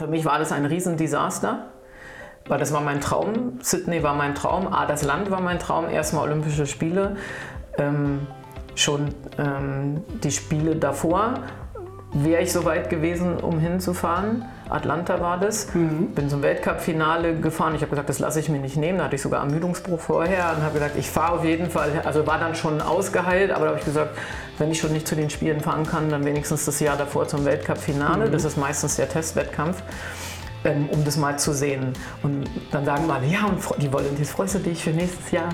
Für mich war das ein Riesendesaster, weil das war mein Traum. Sydney war mein Traum. A, das Land war mein Traum. Erstmal Olympische Spiele. Ähm, schon ähm, die Spiele davor wäre ich so weit gewesen, um hinzufahren. Atlanta war das. Mhm. Bin zum Weltcup-Finale gefahren. Ich habe gesagt, das lasse ich mir nicht nehmen. Da hatte ich sogar Ermüdungsbruch vorher und habe gesagt, ich fahre auf jeden Fall. Also war dann schon ausgeheilt, aber da habe ich gesagt, wenn ich schon nicht zu den Spielen fahren kann, dann wenigstens das Jahr davor zum Weltcup-Finale. Mhm. Das ist meistens der Testwettkampf. Ähm, um das mal zu sehen. Und dann sagen alle, ja, und die Volunteers, freust du dich für nächstes Jahr?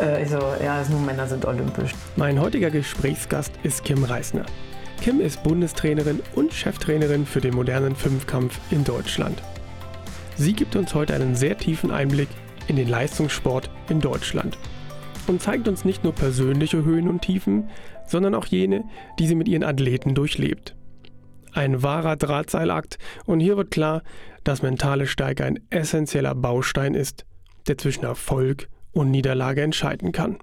Äh, ich so, ja, nur Männer sind olympisch. Mein heutiger Gesprächsgast ist Kim Reisner. Kim ist Bundestrainerin und Cheftrainerin für den modernen Fünfkampf in Deutschland. Sie gibt uns heute einen sehr tiefen Einblick in den Leistungssport in Deutschland und zeigt uns nicht nur persönliche Höhen und Tiefen, sondern auch jene, die sie mit ihren Athleten durchlebt. Ein wahrer Drahtseilakt und hier wird klar, dass mentale Stärke ein essentieller Baustein ist, der zwischen Erfolg und Niederlage entscheiden kann.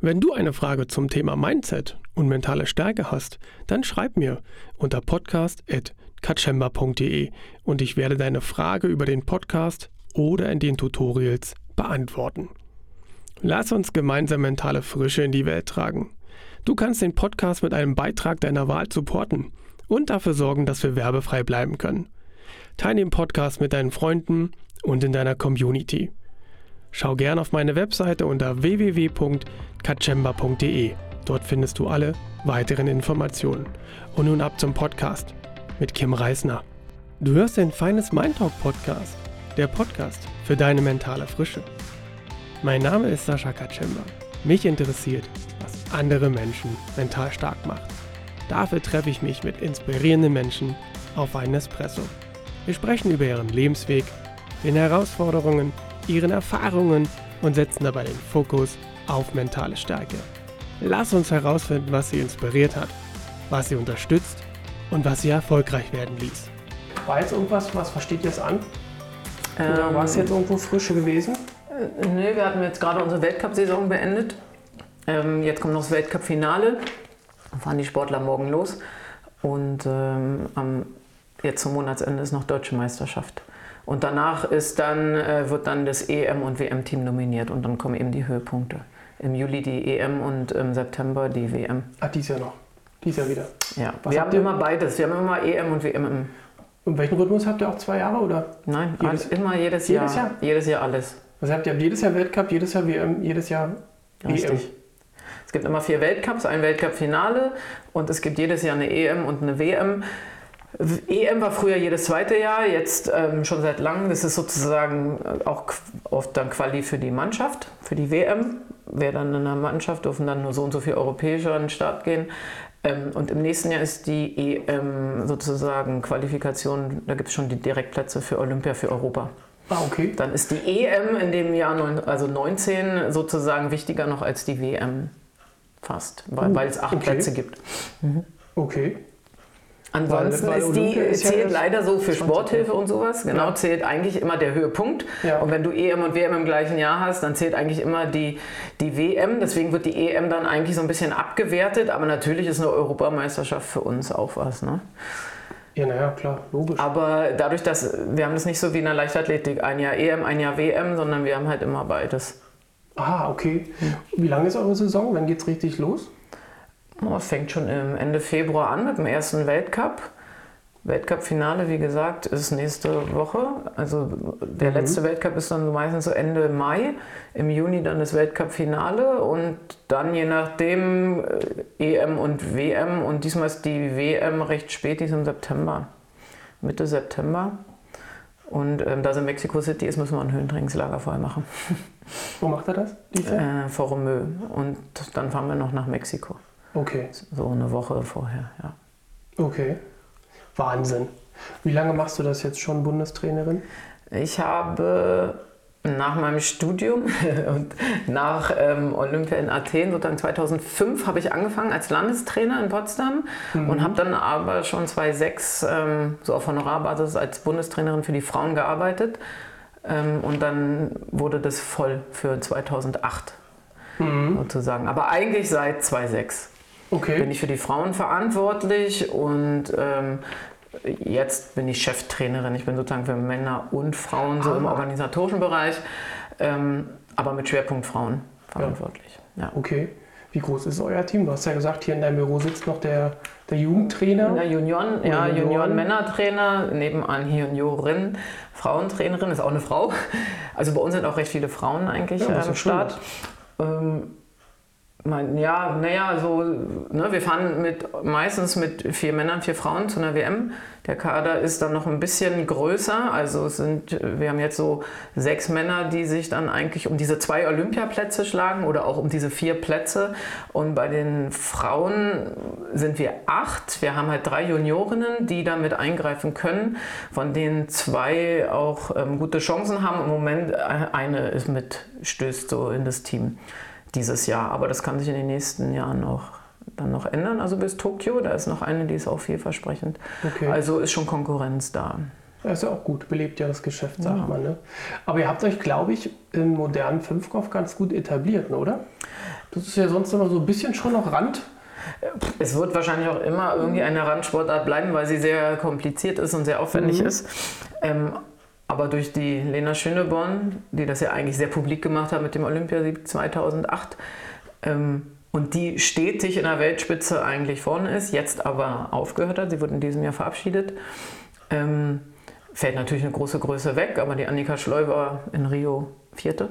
Wenn du eine Frage zum Thema Mindset und mentale Stärke hast, dann schreib mir unter podcast.katschemba.de und ich werde deine Frage über den Podcast oder in den Tutorials beantworten. Lass uns gemeinsam mentale Frische in die Welt tragen. Du kannst den Podcast mit einem Beitrag deiner Wahl supporten und dafür sorgen, dass wir werbefrei bleiben können. Teile den Podcast mit deinen Freunden und in deiner Community. Schau gern auf meine Webseite unter www.kachemba.de. Dort findest du alle weiteren Informationen. Und nun ab zum Podcast mit Kim Reisner. Du hörst den Feines Mind Talk Podcast, der Podcast für deine mentale Frische. Mein Name ist Sascha Kachemba. Mich interessiert, was andere Menschen mental stark macht. Dafür treffe ich mich mit inspirierenden Menschen auf einen Espresso. Wir sprechen über ihren Lebensweg, den Herausforderungen, ihren Erfahrungen und setzen dabei den Fokus auf mentale Stärke. Lass uns herausfinden, was sie inspiriert hat, was sie unterstützt und was sie erfolgreich werden ließ. War jetzt irgendwas, was versteht ihr es an? Oder ähm, war es jetzt irgendwo frische gewesen? Äh, nee, wir hatten jetzt gerade unsere Weltcup-Saison beendet. Ähm, jetzt kommt noch das Weltcup-Finale. Dann fahren die Sportler morgen los. Und ähm, am, jetzt zum Monatsende ist noch Deutsche Meisterschaft. Und danach ist dann, äh, wird dann das EM- und WM-Team nominiert und dann kommen eben die Höhepunkte. Im Juli die EM und im September die WM. Ah, dies Jahr noch. Dies Jahr wieder. Ja, Was wir haben immer beides. Wir haben immer EM und WM im. Und welchen Rhythmus habt ihr auch zwei Jahre oder? Nein, jedes, immer jedes, jedes Jahr. Jahr. Jedes Jahr alles. Also habt ihr jedes Jahr Weltcup, jedes Jahr WM, jedes Jahr Richtig. WM. Es gibt immer vier Weltcups, ein Weltcup-Finale und es gibt jedes Jahr eine EM und eine WM. EM war früher jedes zweite Jahr, jetzt ähm, schon seit langem. Das ist sozusagen äh, auch oft dann Quali für die Mannschaft, für die WM. Wer dann in der Mannschaft dürfen dann nur so und so viele Europäische an den Start gehen. Ähm, und im nächsten Jahr ist die EM sozusagen Qualifikation, da gibt es schon die Direktplätze für Olympia für Europa. Ah, okay. Dann ist die EM in dem Jahr neun, also 19 sozusagen wichtiger noch als die WM. Fast, weil, uh, weil es acht okay. Plätze gibt. Mhm. Okay. Ansonsten ist die, ist zählt leider so für Sporthilfe und sowas. Genau, ja. zählt eigentlich immer der Höhepunkt. Ja. Und wenn du EM und WM im gleichen Jahr hast, dann zählt eigentlich immer die, die WM. Deswegen wird die EM dann eigentlich so ein bisschen abgewertet. Aber natürlich ist eine Europameisterschaft für uns auch was. Ne? Ja, naja, klar, logisch. Aber dadurch, dass wir haben das nicht so wie in der Leichtathletik, ein Jahr EM, ein Jahr WM, sondern wir haben halt immer beides. Ah, okay. Wie lange ist eure Saison? Wann geht es richtig los? Oh, es fängt schon Ende Februar an mit dem ersten Weltcup. Weltcup-Finale, wie gesagt, ist nächste Woche. Also der mhm. letzte Weltcup ist dann meistens so Ende Mai. Im Juni dann das Weltcup-Finale und dann je nachdem äh, EM und WM. Und diesmal ist die WM recht spät, die ist im September, Mitte September. Und ähm, da es in Mexico City ist, müssen wir ein Höhentrainingslager vorher machen. Wo macht er das? Äh, vor Romeu. Und dann fahren wir noch nach Mexiko. Okay. So eine Woche vorher, ja. Okay. Wahnsinn. Wie lange machst du das jetzt schon, Bundestrainerin? Ich habe nach meinem Studium und nach ähm, Olympia in Athen, sozusagen 2005, habe ich angefangen als Landestrainer in Potsdam mhm. und habe dann aber schon 2006 ähm, so auf Honorarbasis als Bundestrainerin für die Frauen gearbeitet. Ähm, und dann wurde das voll für 2008 mhm. sozusagen. Aber eigentlich seit 2006 okay. bin ich für die Frauen verantwortlich und ähm, jetzt bin ich Cheftrainerin. Ich bin sozusagen für Männer und Frauen so Ah. im organisatorischen Bereich, ähm, aber mit Schwerpunkt Frauen verantwortlich. Ja. Okay. Wie groß ist euer Team? Du hast ja gesagt, hier in deinem Büro sitzt noch der, der Jugendtrainer. Ja, Junioren, ja, Junioren. Junioren-Männertrainer, nebenan Juniorin, Frauentrainerin, ist auch eine Frau. Also bei uns sind auch recht viele Frauen eigentlich Ja, äh, das am. Start. Ähm, mein, ja, naja, so, ne, wir fahren mit, meistens mit vier Männern, vier Frauen zu einer WM. Der Kader ist dann noch ein bisschen größer. Also es sind, wir haben jetzt so sechs Männer, die sich dann eigentlich um diese zwei Olympiaplätze schlagen oder auch um diese vier Plätze. Und bei den Frauen sind wir acht. Wir haben halt drei Juniorinnen, die da mit eingreifen können, von denen zwei auch ähm, gute Chancen haben. Im Moment äh, eine ist mit, stößt so in das Team dieses Jahr. Aber das kann sich in den nächsten Jahren noch, dann noch ändern. Also bis Tokio, da ist noch eine, die ist auch vielversprechend. Okay. Also ist schon Konkurrenz da. Das ist ja auch gut, belebt ja das Geschäft, sagt Ja. man. Ne? Aber ihr habt euch, glaube ich, im modernen Fünfkopf ganz gut etabliert, oder? Das ist ja sonst immer so ein bisschen schon noch Rand. Es wird wahrscheinlich auch immer irgendwie eine Randsportart bleiben, weil sie sehr kompliziert ist und sehr aufwendig Mhm. ist. Ähm, aber durch die Lena Schöneborn, die das ja eigentlich sehr publik gemacht hat mit dem Olympiasieg 2008 ähm, und die stetig in der Weltspitze eigentlich vorne ist, jetzt aber aufgehört hat, sie wurde in diesem Jahr verabschiedet, ähm, fällt natürlich eine große Größe weg, aber die Annika Schleu war in Rio Vierte.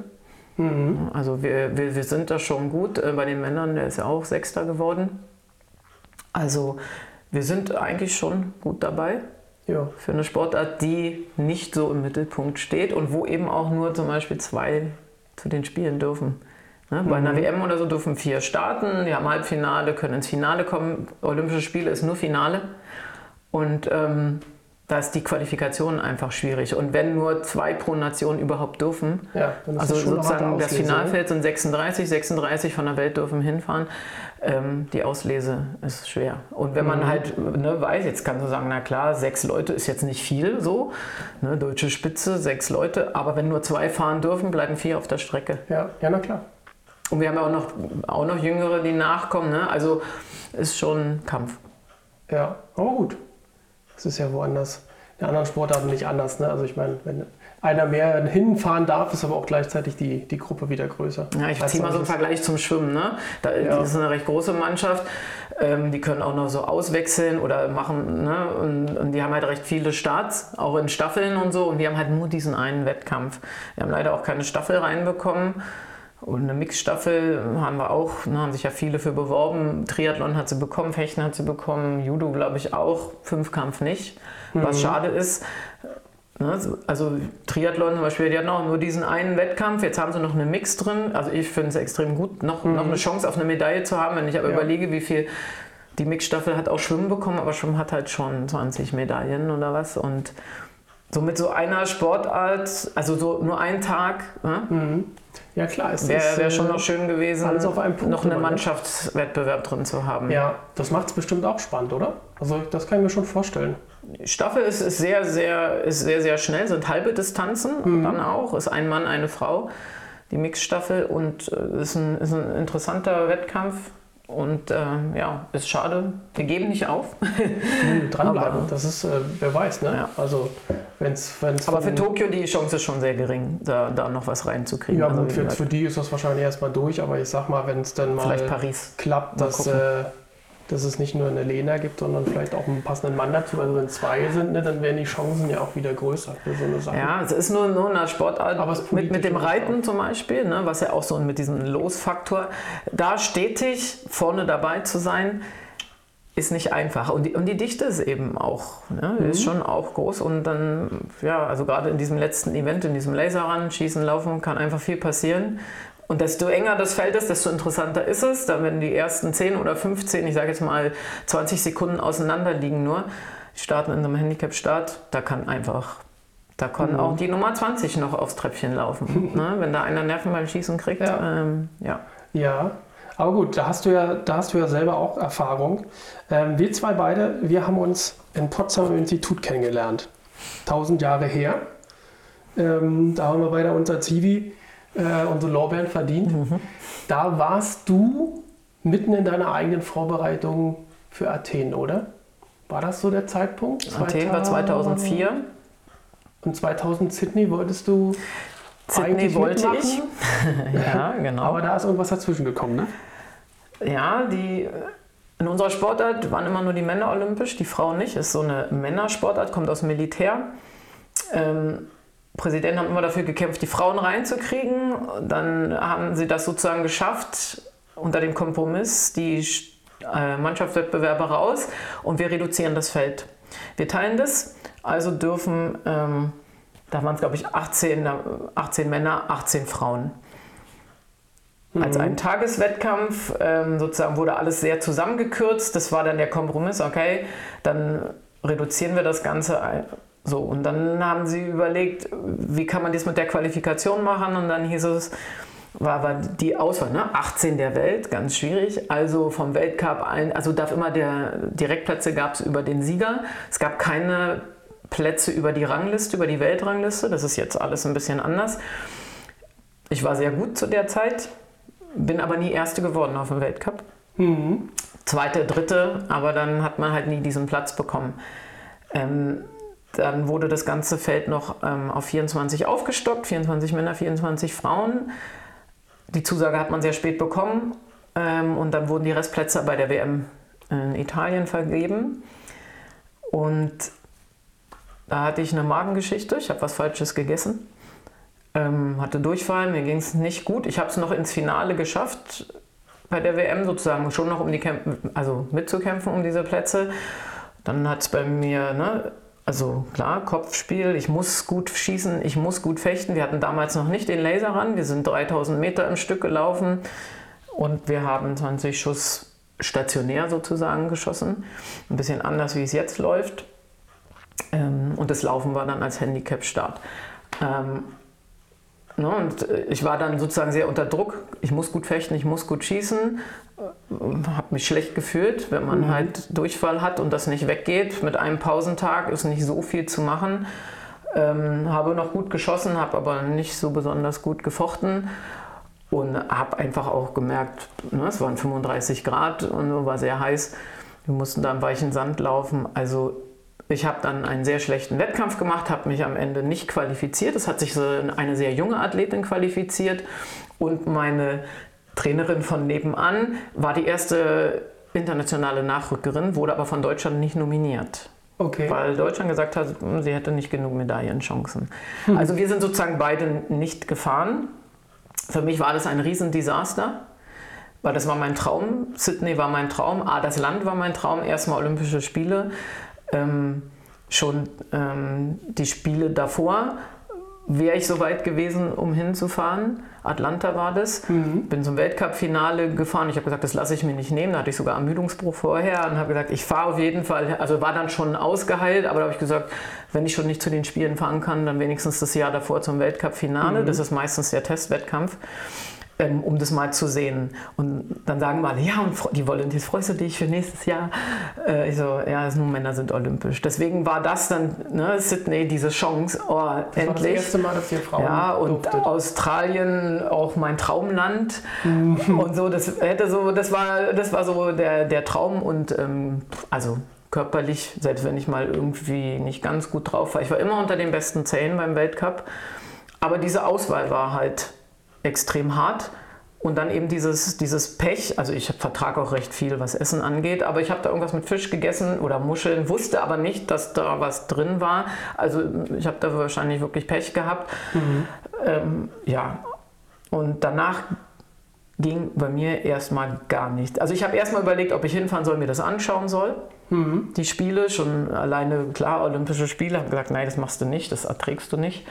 Mhm. Also wir, wir, wir sind da schon gut. Äh, Bei den Männern, der ist ja auch Sechster geworden. Also wir sind eigentlich schon gut dabei Ja. für eine Sportart, die nicht so im Mittelpunkt steht und wo eben auch nur zum Beispiel zwei zu den Spielen dürfen. Ne? Bei einer WM oder so dürfen vier starten, die haben Halbfinale, können ins Finale kommen. Olympische Spiele ist nur Finale. Und ähm, da ist die Qualifikation einfach schwierig. Und wenn nur zwei pro Nation überhaupt dürfen, ja also sozusagen das ne? Finalfeld sind 36, 36 von der Welt dürfen hinfahren. Ähm, die Auslese ist schwer. Und wenn man Mhm. halt ne, weiß, jetzt kannst du sagen, na klar, sechs Leute ist jetzt nicht viel so, ne, deutsche Spitze, sechs Leute, aber wenn nur zwei fahren dürfen, bleiben vier auf der Strecke. Ja, ja, na klar. Und wir haben ja auch noch, auch noch Jüngere, die nachkommen, ne? also ist schon Kampf. Ja, aber gut. Das ist ja woanders. In anderen Sportarten nicht anders. Ne? Also ich meine, wenn einer mehr hinfahren darf, ist aber auch gleichzeitig die, die Gruppe wieder größer. Ja, ich ziehe mal so einen. Vergleich zum Schwimmen. Ne? Da Ja. das ist eine recht große Mannschaft. Ähm, die können auch noch so auswechseln oder machen. Ne? Und, und die haben halt recht viele Starts, auch in Staffeln und so. Und wir haben halt nur diesen einen Wettkampf. Wir haben leider auch keine Staffel reinbekommen. Und eine Mixstaffel haben wir auch, ne, haben sich ja viele für beworben. Triathlon hat sie bekommen, Fechten hat sie bekommen, Judo glaube ich auch, Fünfkampf nicht. Was schade ist, Ne, so- Also Triathlon zum Beispiel, die hatten auch nur diesen einen Wettkampf, jetzt haben sie noch eine Mix drin. Also ich finde es extrem gut, noch, noch eine Chance auf eine Medaille zu haben. Wenn ich aber Ja. überlege, wie viel die Mixstaffel hat auch Schwimmen bekommen, aber Schwimmen hat halt schon 20 Medaillen oder was. Und so mit so einer Sportart, also so nur einen Tag, ne, Mhm. Ja klar, es wäre wär äh, schon noch schön gewesen, alles auf Punkt noch einen ne? Mannschaftswettbewerb drin zu haben. Ja, das macht es bestimmt auch spannend, oder? Also das kann ich mir schon vorstellen. Staffel ist, ist, sehr, sehr, ist sehr, sehr schnell, sind halbe Distanzen dann auch, ist ein Mann, eine Frau, die Mixstaffel und äh, ist, ein, ist ein interessanter Wettkampf und äh, ja, ist schade, wir geben nicht auf. Mhm, Dranbleiben, Aber- das ist, äh, wer weiß, ne? Ja. Also wenn es Aber für Tokio die Chance ist schon sehr gering, da, da noch was reinzukriegen. Ja Also, gut, für, für die ist das wahrscheinlich erstmal durch, aber ich sag mal, wenn es dann mal vielleicht Paris. klappt, Mal dass, dass es nicht nur eine Lena gibt, sondern vielleicht auch einen passenden Mann dazu. Also wenn zwei sind, ne, dann werden die Chancen ja auch wieder größer für so eine Sache. Ja, es ist nur, nur eine Sportart mit, mit dem Reiten zum Beispiel, ne, was ja auch so mit diesem Losfaktor, da stetig vorne dabei zu sein, ist nicht einfach. Und die, und die Dichte ist eben auch, ne, die ist schon auch groß. Und dann, ja, also gerade in diesem letzten Event, in diesem Laserrun, Schießen, Laufen, kann einfach viel passieren. Und desto enger das Feld ist, desto interessanter ist es. Dann, wenn die ersten 10 oder 15, ich sage jetzt mal 20 Sekunden auseinander liegen nur, die starten in einem Handicap-Start, da kann einfach, da kann Mhm. auch die Nummer 20 noch aufs Treppchen laufen. ne? Wenn da einer Nerven beim Schießen kriegt, Ja. ähm, ja. Ja, aber gut, da hast du ja, da hast du ja selber auch Erfahrung. Ähm, wir zwei beide, wir haben uns in Potsdam im Institut kennengelernt. Tausend Jahre her. Ähm, da haben wir beide unser Zivi, äh, unsere Lorbeeren verdient. Da warst du mitten in deiner eigenen Vorbereitung für Athen, oder? War das so der Zeitpunkt? Athen war 2004. Und 2000 Sydney wolltest du Sydney wollte mitmachen? ich. ja, genau. Aber da ist irgendwas dazwischen gekommen, ne? Ja, die, in unserer Sportart waren immer nur die Männer olympisch, die Frauen nicht. Ist so eine Männersportart, kommt aus dem Militär. Ähm, Präsidenten haben immer dafür gekämpft, die Frauen reinzukriegen. Dann haben sie das sozusagen geschafft, unter dem Kompromiss die äh, Mannschaftswettbewerbe raus und wir reduzieren das Feld. Wir teilen das, also dürfen, ähm, da waren es glaube ich 18, 18 Männer, 18 Frauen. Als Mhm. ein Tageswettkampf ähm, sozusagen wurde alles sehr zusammengekürzt. Das war dann der Kompromiss, okay, dann reduzieren wir das Ganze. So, und dann haben sie überlegt, wie kann man das mit der Qualifikation machen? Und dann hieß es, war, war die Auswahl, ne? 18 der Welt, ganz schwierig. Also vom Weltcup ein, also darf immer der Direktplätze gab es über den Sieger. Es gab keine Plätze über die Rangliste, über die Weltrangliste. Das ist jetzt alles ein bisschen anders. Ich war sehr gut zu der Zeit, bin aber nie Erste geworden auf dem Weltcup. Mhm. Zweite, dritte, aber dann hat man halt nie diesen Platz bekommen. Ähm, dann wurde das ganze Feld noch ähm, auf 24 aufgestockt, 24 Männer, 24 Frauen. Die Zusage hat man sehr spät bekommen ähm, und dann wurden die Restplätze bei der WM in Italien vergeben. Und da hatte ich eine Magengeschichte, ich habe was Falsches gegessen, ähm, hatte Durchfall, mir ging es nicht gut. Ich habe es noch ins Finale geschafft bei der WM sozusagen, schon noch um die Kämpfe, also mitzukämpfen um diese Plätze. Dann hat es bei mir, ne, also klar, Kopfspiel, ich muss gut schießen, ich muss gut fechten. Wir hatten damals noch nicht den Laser ran, wir sind 3000 Meter im Stück gelaufen und wir haben 20 Schuss stationär sozusagen geschossen. Ein bisschen anders, wie es jetzt läuft. Ähm, und das Laufen war dann als Handicap-Start. Ne, und äh, ich war dann sozusagen sehr unter Druck. Ich muss gut fechten, ich muss gut schießen. Habe mich schlecht gefühlt, wenn man halt Durchfall hat und das nicht weggeht. Mit einem Pausentag ist nicht so viel zu machen. Ähm, habe noch gut geschossen, habe aber nicht so besonders gut gefochten und habe einfach auch gemerkt, ne, es waren 35 Grad und war sehr heiß. Wir mussten da im weichen Sand laufen. Also ich habe dann einen sehr schlechten Wettkampf gemacht, habe mich am Ende nicht qualifiziert. Es hat sich so eine sehr junge Athletin qualifiziert und meine Trainerin von nebenan war die erste internationale Nachrückerin, wurde aber von Deutschland nicht nominiert. Okay. Weil Deutschland gesagt hat, hm, sie hätte nicht genug Medaillenchancen. Also wir sind sozusagen beide nicht gefahren. Für mich war das ein Riesendesaster, weil das war mein Traum. Sydney war mein Traum. Ah, das Land war mein Traum. Erstmal Olympische Spiele. Ähm, schon ähm, die Spiele davor wäre ich so weit gewesen, um hinzufahren. Atlanta war das. Bin zum Weltcup-Finale gefahren. Ich habe gesagt, das lasse ich mir nicht nehmen. Da hatte ich sogar Ermüdungsbruch vorher und habe gesagt, ich fahre auf jeden Fall. Also war dann schon ausgeheilt, aber da habe ich gesagt, wenn ich schon nicht zu den Spielen fahren kann, dann wenigstens das Jahr davor zum Weltcup-Finale. Das ist meistens der Testwettkampf. Ähm, um das mal zu sehen. Und dann sagen wir alle, ja, und die Volunteers, freust du dich für nächstes Jahr? Äh, ich so, ja, nur Männer sind olympisch. Deswegen war das dann, ne, Sydney, diese Chance, oh, Das war das endlich. erste Mal, dass ihr Frauen Ja, und durftet. Australien auch mein Traumland Mhm. und so. Das hätte so, das war, das war so der, der Traum und ähm, also körperlich, selbst wenn ich mal irgendwie nicht ganz gut drauf war, ich war immer unter den besten Zehn beim Weltcup. Aber diese Auswahl war halt extrem hart. Und dann eben dieses, dieses Pech, also ich vertrage auch recht viel, was Essen angeht, aber ich habe da irgendwas mit Fisch gegessen oder Muscheln, wusste aber nicht, dass da was drin war. Also ich habe da wahrscheinlich wirklich Pech gehabt. Ähm, ja, und danach ging bei mir erstmal gar nichts. Also ich habe erstmal überlegt, ob ich hinfahren soll, mir das anschauen soll. Mhm. Die Spiele, schon alleine, klar, Olympische Spiele, habe gesagt, nein, das machst du nicht, das erträgst du nicht.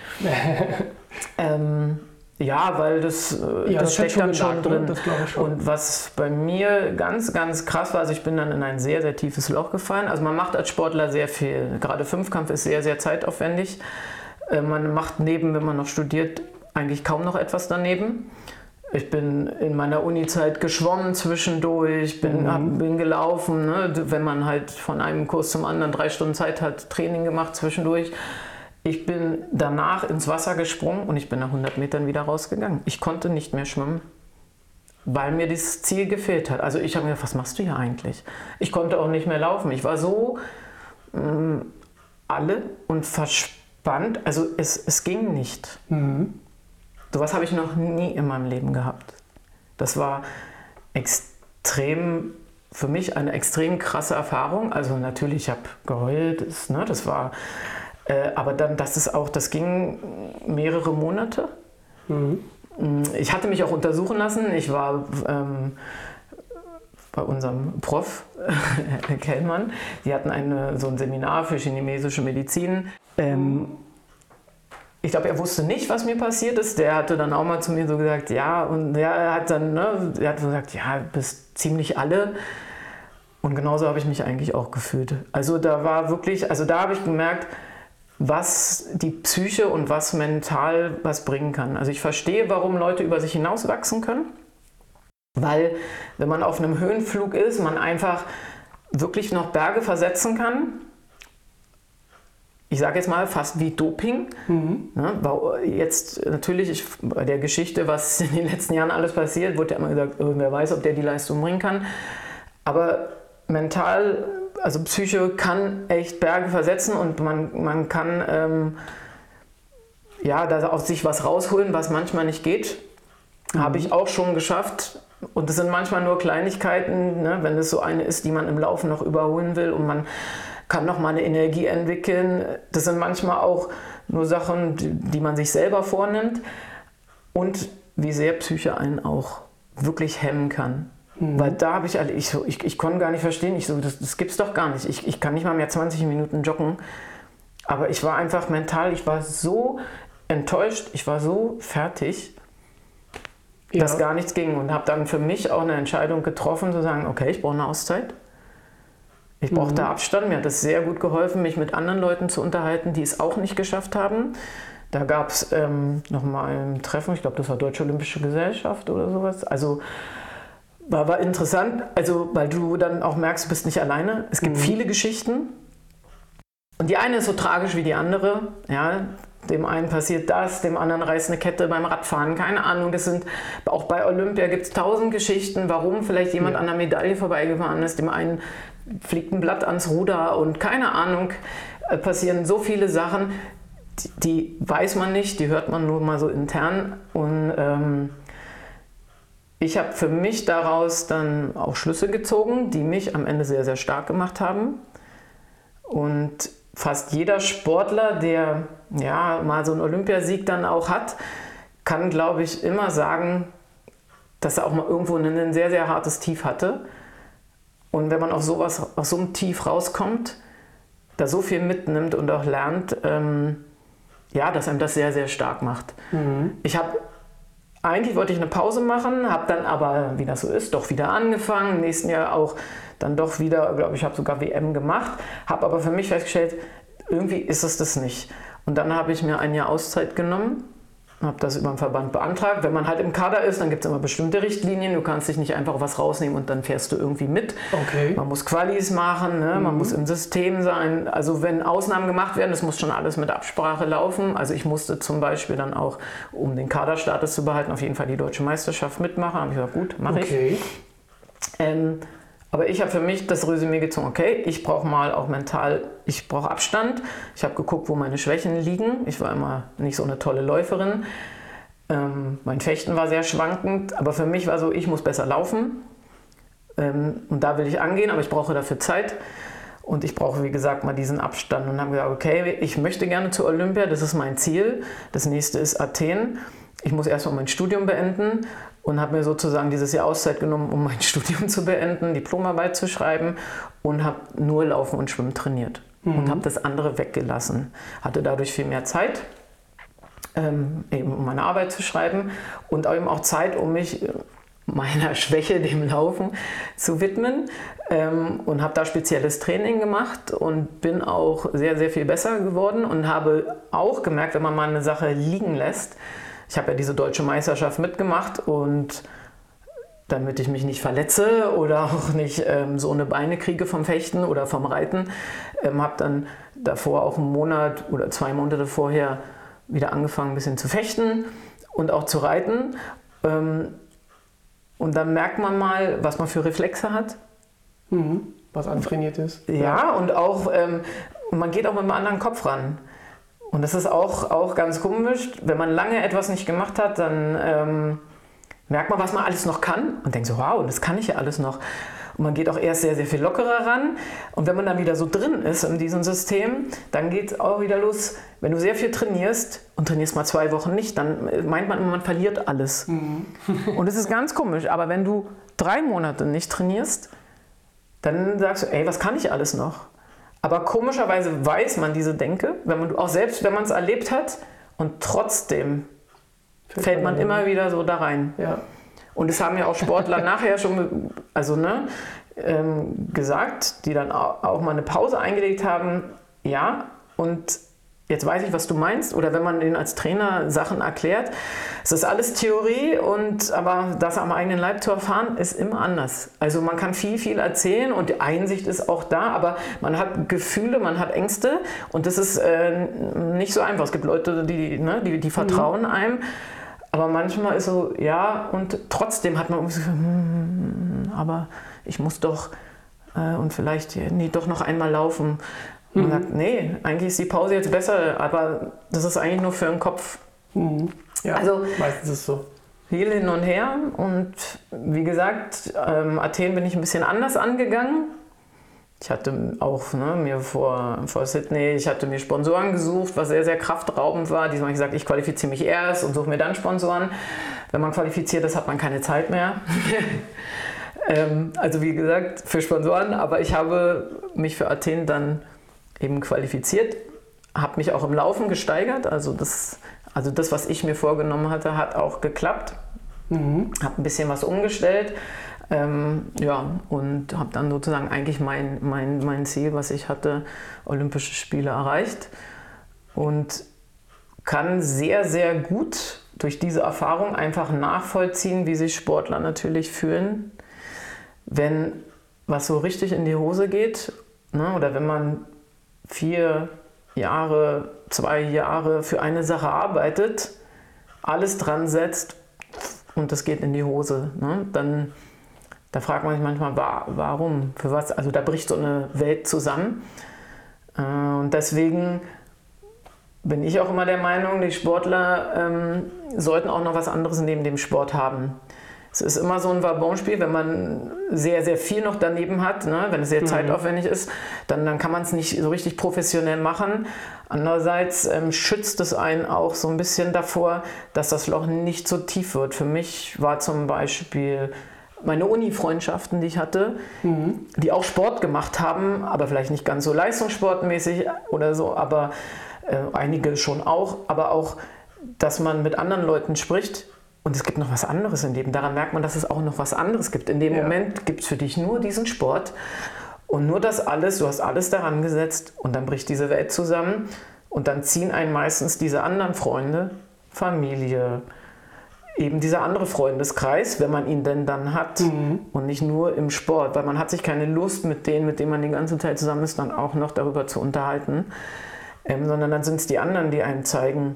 ähm, ja, weil das, äh, Ja, das das steckt dann schon ne? drin. Ich schon. Und was bei mir ganz, ganz krass war, also ich bin dann in ein sehr, sehr tiefes Loch gefallen. Also man macht als Sportler sehr viel. Gerade Fünfkampf ist sehr, sehr zeitaufwendig. Äh, Man macht neben, wenn man noch studiert, eigentlich kaum noch etwas daneben. Ich bin in meiner Uni-Zeit geschwommen zwischendurch, bin, hab, bin gelaufen. Ne? Wenn man halt von einem Kurs zum anderen drei Stunden Zeit hat, Training gemacht zwischendurch. Ich bin danach ins Wasser gesprungen und ich bin nach 100 Metern wieder rausgegangen. Ich konnte nicht mehr schwimmen, weil mir das Ziel gefehlt hat. Also ich habe mir gedacht, was machst du hier eigentlich? Ich konnte auch nicht mehr laufen. Ich war so mh, alle und verspannt. Also es, es ging nicht. Mhm. Sowas habe ich noch nie in meinem Leben gehabt. Das war extrem, für mich eine extrem krasse Erfahrung. Also natürlich, ich habe geheult, das, ne, das war, äh, aber dann, das ist auch, das ging mehrere Monate. Mhm. Ich hatte mich auch untersuchen lassen. Ich war ähm, bei unserem Prof, Herr Kellmann. Die hatten eine, so ein Seminar für chinesische Medizin. Ähm, ich glaube, er wusste nicht, was mir passiert ist. Der hatte dann auch mal zu mir so gesagt, ja, und er hat dann, ne, er hat gesagt, ja, bist ziemlich alle. Und genauso habe ich mich eigentlich auch gefühlt. Also da war wirklich, also da habe ich gemerkt, was die Psyche und was mental was bringen kann. Also ich verstehe, warum Leute über sich hinauswachsen können. Weil wenn man auf einem Höhenflug ist, man einfach wirklich noch Berge versetzen kann. Ich sage jetzt mal fast wie Doping. Mhm. Ja, jetzt natürlich ich, bei der Geschichte, was in den letzten Jahren alles passiert, wurde ja immer gesagt, wer weiß, ob der die Leistung bringen kann. Aber mental, also Psyche kann echt Berge versetzen und man, man kann ähm, ja, da aus sich was rausholen, was manchmal nicht geht. Mhm. Habe ich auch schon geschafft. Und es sind manchmal nur Kleinigkeiten, ne, wenn es so eine ist, die man im Laufen noch überholen will und man kann noch mal eine Energie entwickeln. Das sind manchmal auch nur Sachen, die, die man sich selber vornimmt und wie sehr Psyche einen auch wirklich hemmen kann. Mhm. Weil da habe ich, ich, so, ich, ich konnte gar nicht verstehen, ich so, das, das es doch gar nicht. Ich, ich kann nicht mal mehr 20 Minuten joggen. Aber ich war einfach mental, ich war so enttäuscht, ich war so fertig ja. dass gar nichts ging und habe dann für mich auch eine Entscheidung getroffen, zu sagen, okay, ich brauche eine Auszeit. Ich brauchte mhm. Abstand. Mir hat es sehr gut geholfen, mich mit anderen Leuten zu unterhalten, die es auch nicht geschafft haben. Da gab es ähm, nochmal ein Treffen, ich glaube, das war Deutsche Olympische Gesellschaft oder sowas. Also war, war interessant, also weil du dann auch merkst, du bist nicht alleine. Es gibt mhm. viele Geschichten. Und die eine ist so tragisch wie die andere. Ja, dem einen passiert das, dem anderen reißt eine Kette beim Radfahren. Keine Ahnung. Das sind auch bei Olympia gibt es tausend Geschichten, warum vielleicht jemand ja. an der Medaille vorbeigefahren ist. Dem einen fliegt ein Blatt ans Ruder und keine Ahnung. Äh, passieren so viele Sachen, die, die, weiß man nicht, die hört man nur mal so intern. Und ähm, ich habe für mich daraus dann auch Schlüsse gezogen, die mich am Ende sehr, sehr stark gemacht haben. Und fast jeder Sportler, der ja mal so einen Olympiasieg dann auch hat, kann, glaube ich, immer sagen, dass er auch mal irgendwo ein sehr, sehr hartes Tief hatte. Und wenn man auf sowas, aus so einem Tief rauskommt, da so viel mitnimmt und auch lernt, ähm, ja, dass einem das sehr, sehr stark macht. Mhm. Ich habe eigentlich wollte ich eine Pause machen, habe dann aber, wie das so ist, doch wieder angefangen. Im nächsten Jahr auch dann doch wieder, glaube ich, habe sogar WM gemacht, habe aber für mich festgestellt, irgendwie ist es das nicht. Und dann habe ich mir ein Jahr Auszeit genommen, habe das über den Verband beantragt. Wenn man halt im Kader ist, dann gibt es immer bestimmte Richtlinien. Du kannst dich nicht einfach was rausnehmen und dann fährst du irgendwie mit. Okay. Man muss Qualis machen, ne? man mhm. muss im System sein. Also wenn Ausnahmen gemacht werden, das muss schon alles mit Absprache laufen. Also ich musste zum Beispiel dann auch, um den Kaderstatus zu behalten, auf jeden Fall die deutsche Meisterschaft mitmachen. Habe ich gesagt, gut, mache okay. ich. Ähm, aber ich habe für mich das Resümee gezogen, okay, ich brauche mal auch mental, ich brauche Abstand. Ich habe geguckt, wo meine Schwächen liegen. Ich war immer nicht so eine tolle Läuferin. Ähm, mein Fechten war sehr schwankend, aber für mich war so, ich muss besser laufen. Ähm, und da will ich angehen, aber ich brauche dafür Zeit. Und ich brauche, wie gesagt, mal diesen Abstand. Und habe gesagt, okay, ich möchte gerne zu Olympia, das ist mein Ziel. Das nächste ist Athen. Ich muss erstmal mein Studium beenden und habe mir sozusagen dieses Jahr Auszeit genommen, um mein Studium zu beenden, Diplomarbeit zu schreiben und habe nur Laufen und Schwimmen trainiert mhm. und habe das andere weggelassen. Hatte dadurch viel mehr Zeit, ähm, eben um meine Arbeit zu schreiben und eben auch Zeit, um mich äh, meiner Schwäche, dem Laufen, zu widmen ähm, und habe da spezielles Training gemacht und bin auch sehr, sehr viel besser geworden und habe auch gemerkt, wenn man mal eine Sache liegen lässt, ich habe ja diese deutsche Meisterschaft mitgemacht und damit ich mich nicht verletze oder auch nicht ähm, so eine Beine kriege vom Fechten oder vom Reiten, ähm, habe dann davor auch einen Monat oder zwei Monate vorher wieder angefangen, ein bisschen zu fechten und auch zu reiten. Ähm, und dann merkt man mal, was man für Reflexe hat. Mhm. was antrainiert ist. Ja, und auch, ähm, man geht auch mit einem anderen Kopf ran. Und das ist auch, auch ganz komisch. Wenn man lange etwas nicht gemacht hat, dann ähm, merkt man, was man alles noch kann und denkt so, wow, das kann ich ja alles noch. Und man geht auch erst sehr, sehr viel lockerer ran. Und wenn man dann wieder so drin ist in diesem System, dann geht es auch wieder los. Wenn du sehr viel trainierst und trainierst mal zwei Wochen nicht, dann meint man immer, man verliert alles. Mhm. und das ist ganz komisch. Aber wenn du drei Monate nicht trainierst, dann sagst du, ey, was kann ich alles noch? Aber komischerweise weiß man diese Denke, wenn man auch selbst, wenn man es erlebt hat, und trotzdem fällt man immer wieder so da rein. Ja. Und es haben ja auch Sportler nachher schon also, ne, ähm, gesagt, die dann auch mal eine Pause eingelegt haben. Ja, und jetzt weiß ich, was du meinst. Oder wenn man denen als Trainer Sachen erklärt, es ist alles Theorie und aber das am eigenen Leib zu erfahren, ist immer anders. Also man kann viel, viel erzählen und die Einsicht ist auch da, aber man hat Gefühle, man hat Ängste und das ist äh, nicht so einfach. Es gibt Leute, die, ne, die, die vertrauen mhm. einem. Aber manchmal ist so, ja, und trotzdem hat man irgendwie so, hm, aber ich muss doch äh, und vielleicht nee, doch noch einmal laufen. Und man mhm. sagt, nee, eigentlich ist die Pause jetzt besser, aber das ist eigentlich nur für den Kopf. Mhm. Ja, also, meistens ist es so. Viel hin und her und wie gesagt, ähm, Athen bin ich ein bisschen anders angegangen. Ich hatte auch ne, mir vor, vor Sydney, ich hatte mir Sponsoren gesucht, was sehr, sehr kraftraubend war. Diesmal habe ich gesagt, ich qualifiziere mich erst und suche mir dann Sponsoren. Wenn man qualifiziert ist, hat man keine Zeit mehr. ähm, also wie gesagt, für Sponsoren, aber ich habe mich für Athen dann eben qualifiziert, habe mich auch im Laufen gesteigert. Also das, also das, was ich mir vorgenommen hatte, hat auch geklappt. Mhm. Habe ein bisschen was umgestellt. Ähm, ja, und habe dann sozusagen eigentlich mein, mein, mein Ziel, was ich hatte, Olympische Spiele erreicht. Und kann sehr, sehr gut durch diese Erfahrung einfach nachvollziehen, wie sich Sportler natürlich fühlen, wenn was so richtig in die Hose geht ne, oder wenn man vier Jahre, zwei Jahre für eine Sache arbeitet, alles dran setzt und das geht in die Hose, ne, dann da fragt man sich manchmal, warum, für was? Also da bricht so eine Welt zusammen. Äh, und deswegen bin ich auch immer der Meinung, die Sportler ähm, sollten auch noch was anderes neben dem Sport haben. Es ist immer so ein Wabonspiel, wenn man sehr, sehr viel noch daneben hat, ne? wenn es sehr mhm. zeitaufwendig ist, dann, dann kann man es nicht so richtig professionell machen. Andererseits ähm, schützt es einen auch so ein bisschen davor, dass das Loch nicht so tief wird. Für mich war zum Beispiel meine Uni-Freundschaften, die ich hatte, mhm. die auch Sport gemacht haben, aber vielleicht nicht ganz so leistungssportmäßig oder so, aber äh, einige schon auch, aber auch, dass man mit anderen Leuten spricht, und es gibt noch was anderes im Leben. Daran merkt man, dass es auch noch was anderes gibt. In dem ja. Moment gibt es für dich nur diesen Sport und nur das alles, du hast alles daran gesetzt und dann bricht diese Welt zusammen und dann ziehen einen meistens diese anderen Freunde, Familie, eben dieser andere Freundeskreis, wenn man ihn denn dann hat mhm. und nicht nur im Sport, weil man hat sich keine Lust mit denen, mit denen man den ganzen Teil zusammen ist, dann auch noch darüber zu unterhalten, ähm, sondern dann sind es die anderen, die einem zeigen,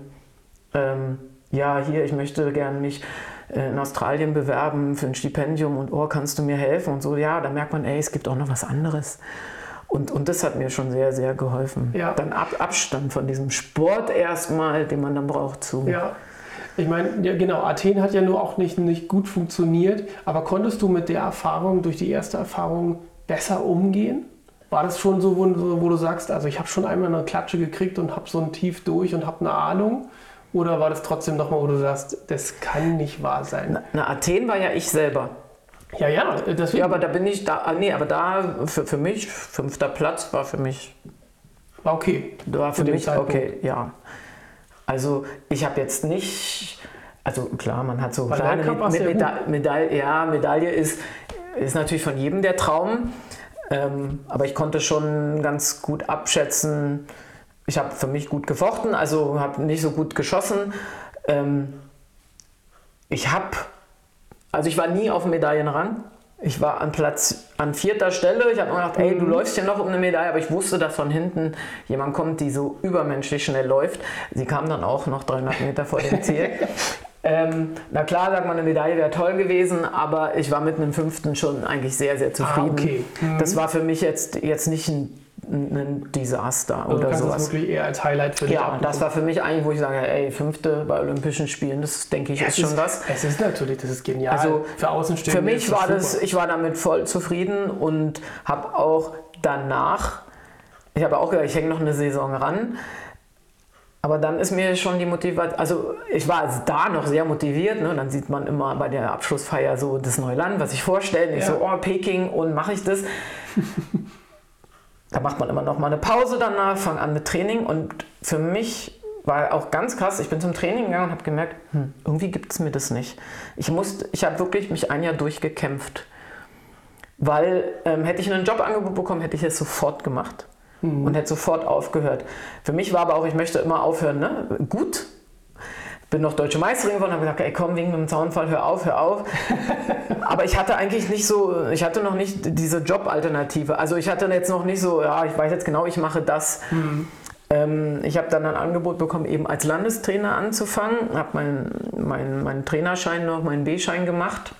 ähm, ja, hier, ich möchte gerne mich äh, in Australien bewerben für ein Stipendium und oh, kannst du mir helfen und so, ja, da merkt man, ey, es gibt auch noch was anderes. Und, und das hat mir schon sehr, sehr geholfen. Ja. Dann Ab Abstand von diesem Sport erstmal, den man dann braucht, zu. Ja. Ich meine, ja, genau, Athen hat ja nur auch nicht, nicht gut funktioniert, aber konntest du mit der Erfahrung, durch die erste Erfahrung besser umgehen? War das schon so, wo, wo du sagst, also ich habe schon einmal eine Klatsche gekriegt und habe so ein Tief durch und habe eine Ahnung? Oder war das trotzdem nochmal, wo du sagst, das kann nicht wahr sein? Na, na, Athen war ja ich selber. Ja, ja, deswegen. Ja, aber da bin ich da, ah, nee, aber da für, für mich, fünfter Platz war für mich. War okay. War für mich Zeitpunkt. okay, ja. Also ich habe jetzt nicht, also klar, man hat so Weil kleine mit, Meda Medaille, ja, Medaille ist, ist natürlich von jedem der Traum. Ähm, aber ich konnte schon ganz gut abschätzen, ich habe für mich gut gefochten, also habe nicht so gut geschossen. Ähm, ich habe, also ich war nie auf dem Medaillenrang. Ich war an Platz an vierter Stelle. Ich habe mir gedacht, ey, du mhm. läufst ja noch um eine Medaille, aber ich wusste, dass von hinten jemand kommt, die so übermenschlich schnell läuft. Sie kam dann auch noch 300 Meter vor dem Ziel. Ähm, na klar, sagt man, eine Medaille wäre toll gewesen, aber ich war mit einem fünften schon eigentlich sehr, sehr zufrieden. Ah, okay. Mhm. Das war für mich jetzt, jetzt nicht ein, ein Desaster Also oder sowas. das wirklich eher als Highlight für dich Ja, das war für mich eigentlich, wo ich sage, ey, fünfte bei Olympischen Spielen, das denke ich Ja, ist schon was. Es ist natürlich, das ist genial. Also, für Außenstehende Für mich ist war super. das, ich war damit voll zufrieden und habe auch danach, ich habe auch gedacht, ich hänge noch eine Saison ran. Aber dann ist mir schon die Motivation, also ich war da noch sehr motiviert. Ne? Dann sieht man immer bei der Abschlussfeier so das neue Land, was ich vorstelle. Ich Ja. so, oh, Peking und mache ich das. da macht man immer noch mal eine Pause danach, fange an mit Training und für mich war auch ganz krass, ich bin zum Training gegangen und habe gemerkt, hm, irgendwie gibt es mir das nicht. Ich, musste- ich habe wirklich mich ein Jahr durchgekämpft. Weil ähm, hätte ich einen Jobangebot bekommen, hätte ich es sofort gemacht und hätte sofort aufgehört. Für mich war aber auch, ich möchte immer aufhören, ne? gut. Bin noch deutsche Meisterin geworden, habe gesagt, ey komm, wegen dem Zaunfall, hör auf, hör auf. aber ich hatte eigentlich nicht so, ich hatte noch nicht diese Jobalternative. Also ich hatte jetzt noch nicht so, ja, ich weiß jetzt genau, ich mache das. Ähm, ich habe dann ein Angebot bekommen, eben als Landestrainer anzufangen, habe meinen mein, meinen Trainerschein noch, meinen B-Schein gemacht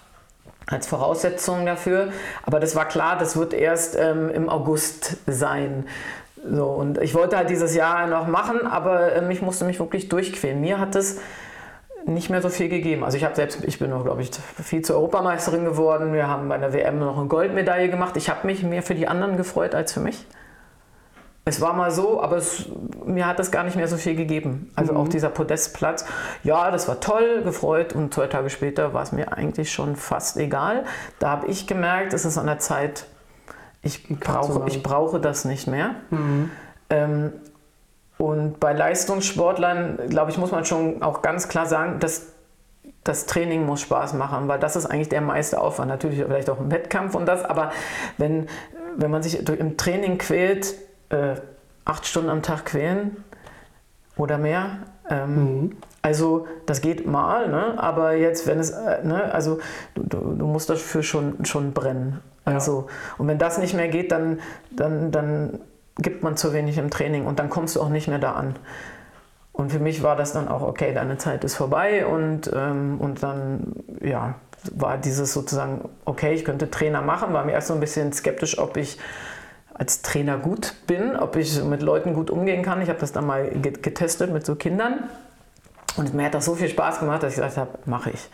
als Voraussetzung dafür. Aber das war klar, das wird erst ähm, im August sein. So, und ich wollte halt dieses Jahr noch machen, aber ähm, ich musste mich wirklich durchquälen. Mir hat es nicht mehr so viel gegeben. Also ich habe selbst, ich bin noch, glaube ich, viel zur Europameisterin geworden. Wir haben bei der WM noch eine Goldmedaille gemacht. Ich habe mich mehr für die anderen gefreut als für mich. Es war mal so, aber es, mir hat das gar nicht mehr so viel gegeben. Also auch dieser Podestplatz. Ja, das war toll, gefreut und zwei Tage später war es mir eigentlich schon fast egal. Da habe ich gemerkt, es ist an der Zeit, ich brauche, ich brauche das nicht mehr. Ähm, und bei Leistungssportlern, glaube ich, muss man schon auch ganz klar sagen, dass das Training muss Spaß machen, weil das ist eigentlich der meiste Aufwand. Natürlich vielleicht auch im Wettkampf und das, aber wenn, wenn man sich im Training quält, äh, acht Stunden am Tag quälen oder mehr, ähm, also das geht mal, ne? aber jetzt, wenn es, äh, ne? also du, du, du musst dafür schon, schon brennen. Also, und wenn das nicht mehr geht, dann, dann, dann gibt man zu wenig im Training und dann kommst du auch nicht mehr da an. Und für mich war das dann auch, okay, deine Zeit ist vorbei und, ähm, und dann, ja, war dieses sozusagen, okay, ich könnte Trainer machen, war mir erst so ein bisschen skeptisch, ob ich als Trainer gut bin, ob ich mit Leuten gut umgehen kann. Ich habe das dann mal ge- getestet mit so Kindern und mir hat das so viel Spaß gemacht, dass ich gesagt habe, mache ich.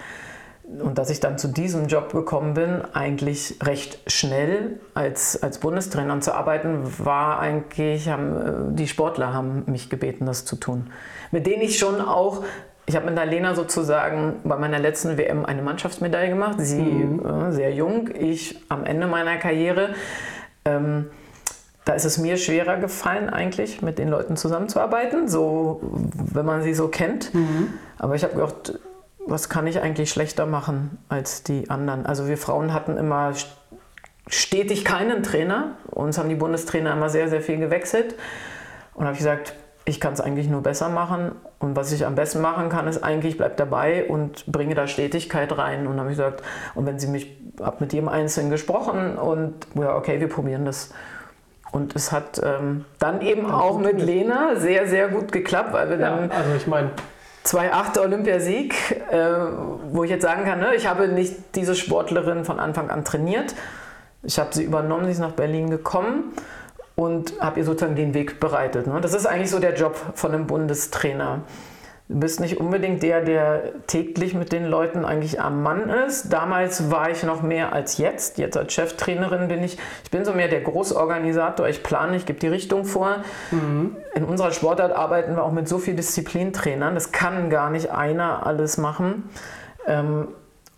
Und dass ich dann zu diesem Job gekommen bin, eigentlich recht schnell als, als Bundestrainer zu arbeiten, war eigentlich, haben, äh, die Sportler haben mich gebeten, das zu tun. Mit denen ich schon auch, ich habe mit der Lena sozusagen bei meiner letzten WM eine Mannschaftsmedaille gemacht. Sie äh, sehr jung, ich am Ende meiner Karriere. Ähm, da ist es mir schwerer gefallen, eigentlich mit den Leuten zusammenzuarbeiten, so wenn man sie so kennt. Aber ich habe gedacht, was kann ich eigentlich schlechter machen als die anderen? Also wir Frauen hatten immer st- stetig keinen Trainer. Uns haben die Bundestrainer immer sehr, sehr viel gewechselt. Und habe ich gesagt, ich kann es eigentlich nur besser machen. Und was ich am besten machen kann, ist eigentlich, bleib dabei und bringe da Stetigkeit rein. Und dann habe ich gesagt, und wenn sie mich, habe mit jedem Einzelnen gesprochen und ja, okay, wir probieren das. Und es hat ähm, dann eben auch mit Lena sehr, sehr gut geklappt, weil wir Ja, dann also ich meine, 2,8 Olympiasieg, äh, wo ich jetzt sagen kann, ne, ich habe nicht diese Sportlerin von Anfang an trainiert. Ich habe sie übernommen, sie ist nach Berlin gekommen und habe ihr sozusagen den Weg bereitet. Ne? Das ist eigentlich so der Job von einem Bundestrainer. Du bist nicht unbedingt der, der täglich mit den Leuten eigentlich am Mann ist. Damals war ich noch mehr als jetzt. Jetzt als Cheftrainerin bin ich, ich bin so mehr der Großorganisator. Ich plane, ich gebe die Richtung vor. In unserer Sportart arbeiten wir auch mit so vielen Disziplintrainern. Das kann gar nicht einer alles machen. Ähm,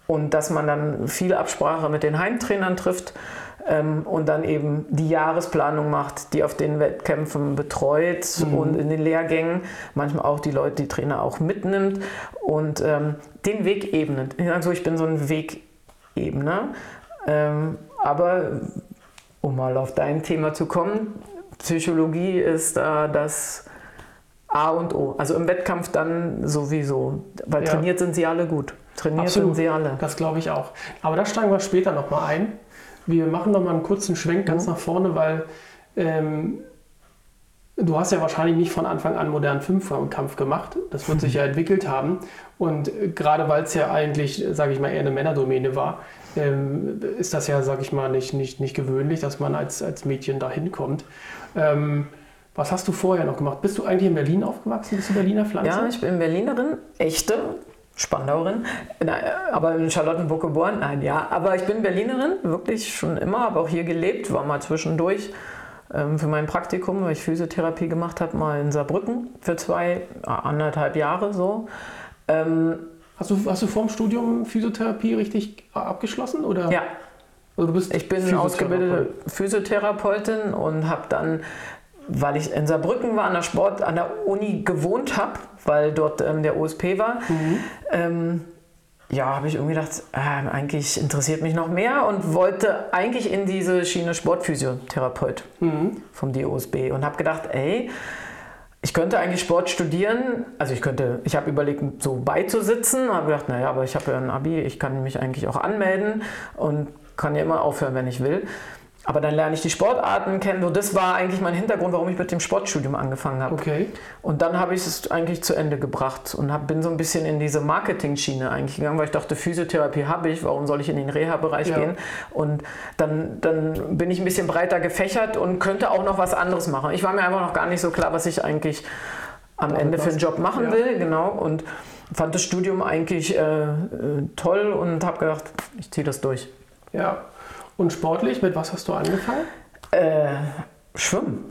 und dass man dann viel Absprache mit den Heimtrainern trifft ähm, und dann eben die Jahresplanung macht, die auf den Wettkämpfen betreut und in den Lehrgängen manchmal auch die Leute, die Trainer auch mitnimmt und ähm, den Weg ebnet. Ich sage so, ich bin so ein Wegebner. Ähm, aber um mal auf dein Thema zu kommen, Psychologie ist da das A und O. Also im Wettkampf dann sowieso. Weil Ja. trainiert sind sie alle gut. Trainiert Absolut. sind sie alle. das glaube ich auch. Aber da steigen wir später nochmal ein. Wir machen nochmal einen kurzen Schwenk ganz Mhm. nach vorne, weil ähm, Du hast ja wahrscheinlich nicht von Anfang an modernen Fünfkampf gemacht. Das wird sich ja entwickelt haben. Und gerade weil es ja eigentlich, sage ich mal, eher eine Männerdomäne war, ähm, ist das ja, sage ich mal, nicht, nicht, nicht gewöhnlich, dass man als, als Mädchen da hinkommt. Ähm, was hast du vorher noch gemacht? Bist du eigentlich in Berlin aufgewachsen? Bist du Berliner Pflanze? Ja, ich bin Berlinerin, echte Spandauerin, aber in Charlottenburg geboren. Nein, ja, aber ich bin Berlinerin, wirklich schon immer, habe auch hier gelebt, war mal zwischendurch ähm, für mein Praktikum, weil ich Physiotherapie gemacht habe, mal in Saarbrücken für zwei, äh, anderthalb Jahre so. Ähm, hast, du, hast du vor dem Studium Physiotherapie richtig abgeschlossen? Oder? Ja. Also du bist ich bin ausgebildete Physiotherapeutin und habe dann weil ich in Saarbrücken war, an der Sport, an der Uni gewohnt habe, weil dort ähm, der OSP war, mhm. ähm, ja, habe ich irgendwie gedacht, äh, eigentlich interessiert mich noch mehr und wollte eigentlich in diese Schiene Sportphysiotherapeut mhm. vom DOSB und habe gedacht, ey, ich könnte eigentlich Sport studieren, also ich könnte, ich habe überlegt, so beizusitzen, habe gedacht, naja, aber ich habe ja ein Abi, ich kann mich eigentlich auch anmelden und kann ja immer aufhören, wenn ich will. Aber dann lerne ich die Sportarten kennen. So, das war eigentlich mein Hintergrund, warum ich mit dem Sportstudium angefangen habe. Okay. Und dann habe ich es eigentlich zu Ende gebracht und hab, bin so ein bisschen in diese Marketing-Schiene eigentlich gegangen, weil ich dachte, Physiotherapie habe ich, warum soll ich in den Reha-Bereich ja. gehen? Und dann, dann bin ich ein bisschen breiter gefächert und könnte auch noch was anderes machen. Ich war mir einfach noch gar nicht so klar, was ich eigentlich am Ende für einen Job machen ja. will. Genau. Und fand das Studium eigentlich äh, äh toll und habe gedacht, ich ziehe das durch. Ja. Und sportlich, mit was hast du angefangen? Äh, schwimmen.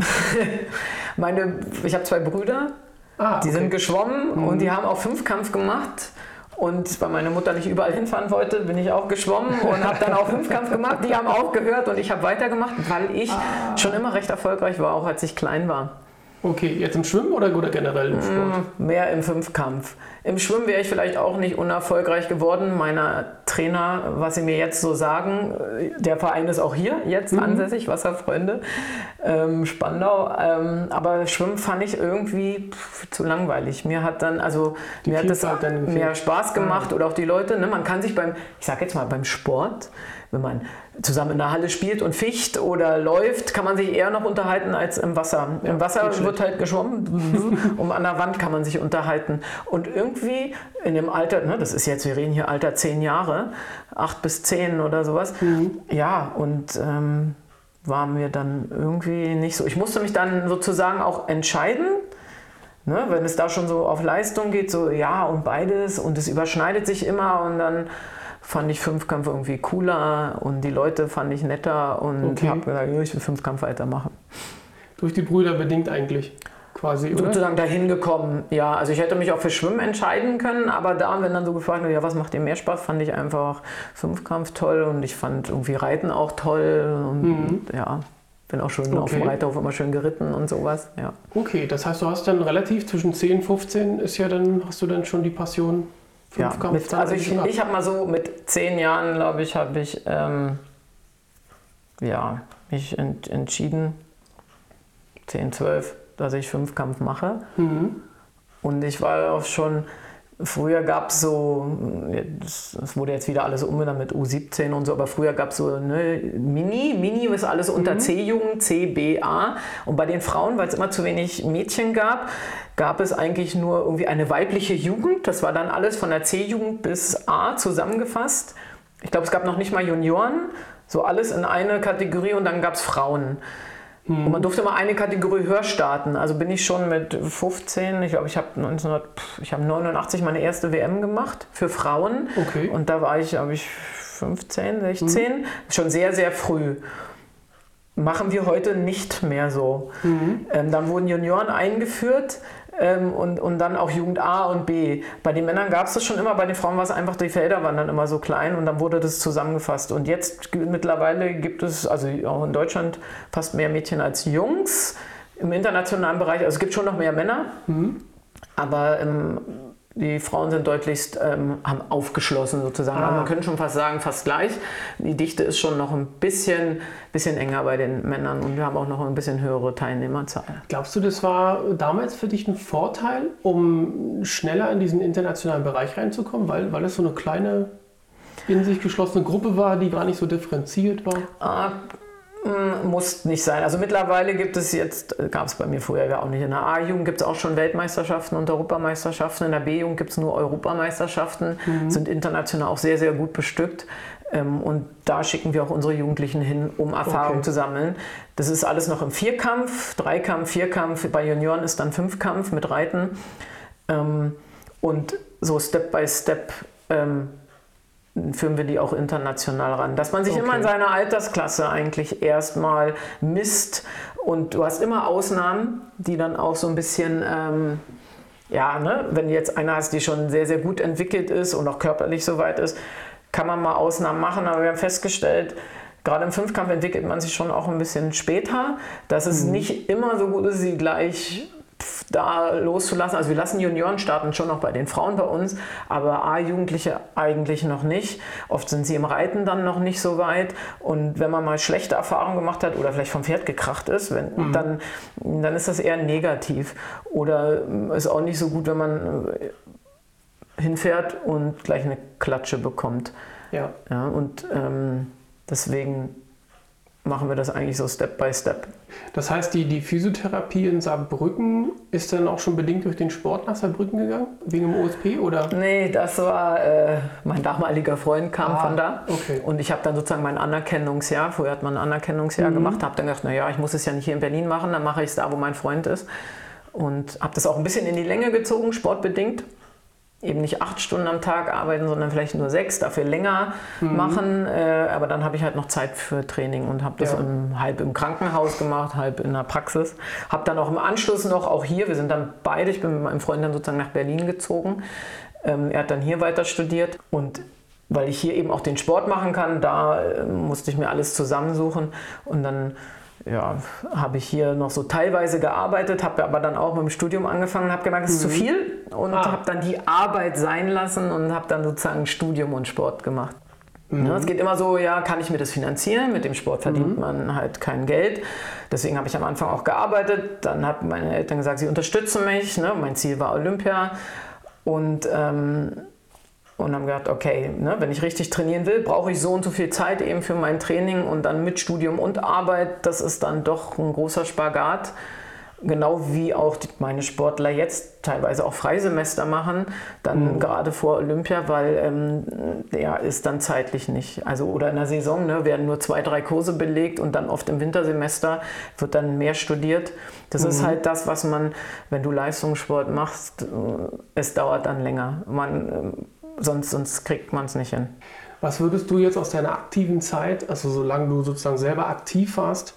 Meine, ich habe zwei Brüder, ah, die okay. sind geschwommen mhm. und die haben auch Fünfkampf gemacht. Und weil meine Mutter nicht überall hinfahren wollte, bin ich auch geschwommen und habe dann auch Fünfkampf gemacht. Die haben aufgehört und ich habe weitergemacht, weil ich ah. schon immer recht erfolgreich war, auch als ich klein war. Okay, jetzt im Schwimmen oder, oder generell im Sport? Mm, mehr im Fünfkampf. Im Schwimmen wäre ich vielleicht auch nicht unerfolgreich geworden. Meine Trainer, was sie mir jetzt so sagen, der Verein ist auch hier jetzt mhm. ansässig, Wasserfreunde, ähm, Spandau. Ähm, aber Schwimmen fand ich irgendwie pff, zu langweilig. Mir hat dann, also die mir hat das mehr Spaß gemacht oder auch die Leute. Ne? Man kann sich beim, ich sag jetzt mal beim Sport, wenn man zusammen in der Halle spielt und ficht oder läuft, kann man sich eher noch unterhalten als im Wasser. Ja, Im Wasser wird halt geschwommen und an der Wand kann man sich unterhalten. Und irgendwie in dem Alter, ne, das ist jetzt, wir reden hier Alter zehn Jahre, acht bis zehn oder sowas, mhm. ja, und ähm, war mir dann irgendwie nicht so. Ich musste mich dann sozusagen auch entscheiden, ne, wenn es da schon so auf Leistung geht, so ja und beides und es überschneidet sich immer und dann fand ich Fünfkampf irgendwie cooler und die Leute fand ich netter und okay. habe gesagt, ich will Fünfkampf weitermachen. Durch die Brüder bedingt eigentlich quasi, oder? Sozusagen dahin gekommen, ja. Also ich hätte mich auch für Schwimmen entscheiden können, aber da, wenn dann so gefragt wird, ja, was macht dir mehr Spaß, fand ich einfach Fünfkampf toll und ich fand irgendwie Reiten auch toll und mhm. ja. Bin auch schon okay. auf dem Reiterhof immer schön geritten und sowas, ja. Okay, das heißt, du hast dann relativ zwischen 10 und 15 ist ja dann, hast du dann schon die Passion ja, mit, also ich, ich habe mal so mit zehn Jahren, glaube ich, habe ich ähm, ja, mich ent, entschieden, 10, 12, dass ich Fünfkampf mache. Mhm. Und ich war auch schon, früher gab es so, es wurde jetzt wieder alles umbenannt mit U17 und so, aber früher gab es so eine Mini, Mini ist alles unter mhm. C-Jugend, C, B, A. Und bei den Frauen, weil es immer zu wenig Mädchen gab, gab es eigentlich nur irgendwie eine weibliche Jugend. Das war dann alles von der C-Jugend bis A zusammengefasst. Ich glaube, es gab noch nicht mal Junioren, so alles in eine Kategorie und dann gab es Frauen. Und man durfte mal eine Kategorie höher starten. Also bin ich schon mit 15, ich glaube, ich habe 1989 meine erste WM gemacht für Frauen. Okay. Und da war ich, glaube ich, 15, 16. Hm. Schon sehr, sehr früh machen wir heute nicht mehr so. Mhm. Ähm, dann wurden Junioren eingeführt ähm, und, und dann auch Jugend A und B. Bei den Männern gab es das schon immer, bei den Frauen war es einfach, die Felder waren dann immer so klein und dann wurde das zusammengefasst. Und jetzt mittlerweile gibt es, also auch in Deutschland, fast mehr Mädchen als Jungs im internationalen Bereich. Also es gibt schon noch mehr Männer, mhm. aber ähm, die Frauen sind deutlichst ähm, haben aufgeschlossen sozusagen. Ah. man könnte schon fast sagen, fast gleich. Die Dichte ist schon noch ein bisschen, bisschen enger bei den Männern und wir haben auch noch ein bisschen höhere Teilnehmerzahl. Glaubst du, das war damals für dich ein Vorteil, um schneller in diesen internationalen Bereich reinzukommen, weil, weil es so eine kleine in sich geschlossene Gruppe war, die gar nicht so differenziert war? Ah, Muss nicht sein. Also mittlerweile gibt es jetzt, gab es bei mir früher ja auch nicht, in der A-Jugend gibt es auch schon Weltmeisterschaften und Europameisterschaften. In der B-Jugend gibt es nur Europameisterschaften, mhm. sind international auch sehr, sehr gut bestückt. Ähm, und da schicken wir auch unsere Jugendlichen hin, um Erfahrung okay. zu sammeln. Das ist alles noch im Vierkampf, Dreikampf, Vierkampf. Bei Junioren ist dann Fünfkampf mit Reiten. Ähm, und so Step by Step ähm, führen wir die auch international ran. Dass man sich okay. immer in seiner Altersklasse eigentlich erstmal misst und du hast immer Ausnahmen, die dann auch so ein bisschen, ähm, ja, ne, wenn jetzt einer hast, die schon sehr, sehr gut entwickelt ist und auch körperlich so weit ist, kann man mal Ausnahmen machen, aber wir haben festgestellt, gerade im Fünfkampf entwickelt man sich schon auch ein bisschen später, dass es mhm. nicht immer so gut ist, sie gleich da loszulassen. Also wir lassen Junioren starten schon noch bei den Frauen bei uns, aber A-Jugendliche eigentlich noch nicht. Oft sind sie im Reiten dann noch nicht so weit. Und wenn man mal schlechte Erfahrungen gemacht hat oder vielleicht vom Pferd gekracht ist, wenn, mhm. dann, dann ist das eher negativ. Oder ist auch nicht so gut, wenn man äh, hinfährt und gleich eine Klatsche bekommt. Ja. ja und ähm, deswegen machen wir das eigentlich so Step by Step. Das heißt, die, die Physiotherapie in Saarbrücken ist dann auch schon bedingt durch den Sport nach Saarbrücken gegangen? Wegen dem OSP oder? Nee, das war äh, mein damaliger Freund kam ah, von da. Okay. Und ich habe dann sozusagen mein Anerkennungsjahr, vorher hat man ein Anerkennungsjahr mhm. gemacht, habe dann gedacht, naja, ich muss es ja nicht hier in Berlin machen, dann mache ich es da, wo mein Freund ist. Und habe das auch ein bisschen in die Länge gezogen, sportbedingt eben nicht acht Stunden am Tag arbeiten, sondern vielleicht nur sechs, dafür länger mhm. machen. Äh, aber dann habe ich halt noch Zeit für Training und habe das ja. im, halb im Krankenhaus gemacht, halb in der Praxis. Habe dann auch im Anschluss noch, auch hier, wir sind dann beide, ich bin mit meinem Freund dann sozusagen nach Berlin gezogen. Ähm, er hat dann hier weiter studiert und weil ich hier eben auch den Sport machen kann, da äh, musste ich mir alles zusammensuchen und dann ja, habe ich hier noch so teilweise gearbeitet, habe aber dann auch mit dem Studium angefangen, habe gemerkt, es ist mhm. zu viel und ah. habe dann die Arbeit sein lassen und habe dann sozusagen Studium und Sport gemacht. Mhm. Ja, es geht immer so, ja, kann ich mir das finanzieren? Mit dem Sport verdient mhm. man halt kein Geld. Deswegen habe ich am Anfang auch gearbeitet. Dann haben meine Eltern gesagt, sie unterstützen mich. Ne? Mein Ziel war Olympia. Und ähm, und haben gedacht, okay, ne, wenn ich richtig trainieren will, brauche ich so und so viel Zeit eben für mein Training und dann mit Studium und Arbeit. Das ist dann doch ein großer Spagat. Genau wie auch die, meine Sportler jetzt teilweise auch Freisemester machen, dann mhm. gerade vor Olympia, weil ähm, ja, ist dann zeitlich nicht. Also oder in der Saison ne, werden nur zwei, drei Kurse belegt und dann oft im Wintersemester wird dann mehr studiert. Das mhm. ist halt das, was man, wenn du Leistungssport machst, äh, es dauert dann länger. Man ähm, sonst, sonst kriegt man es nicht hin. Was würdest du jetzt aus deiner aktiven Zeit, also solange du sozusagen selber aktiv warst,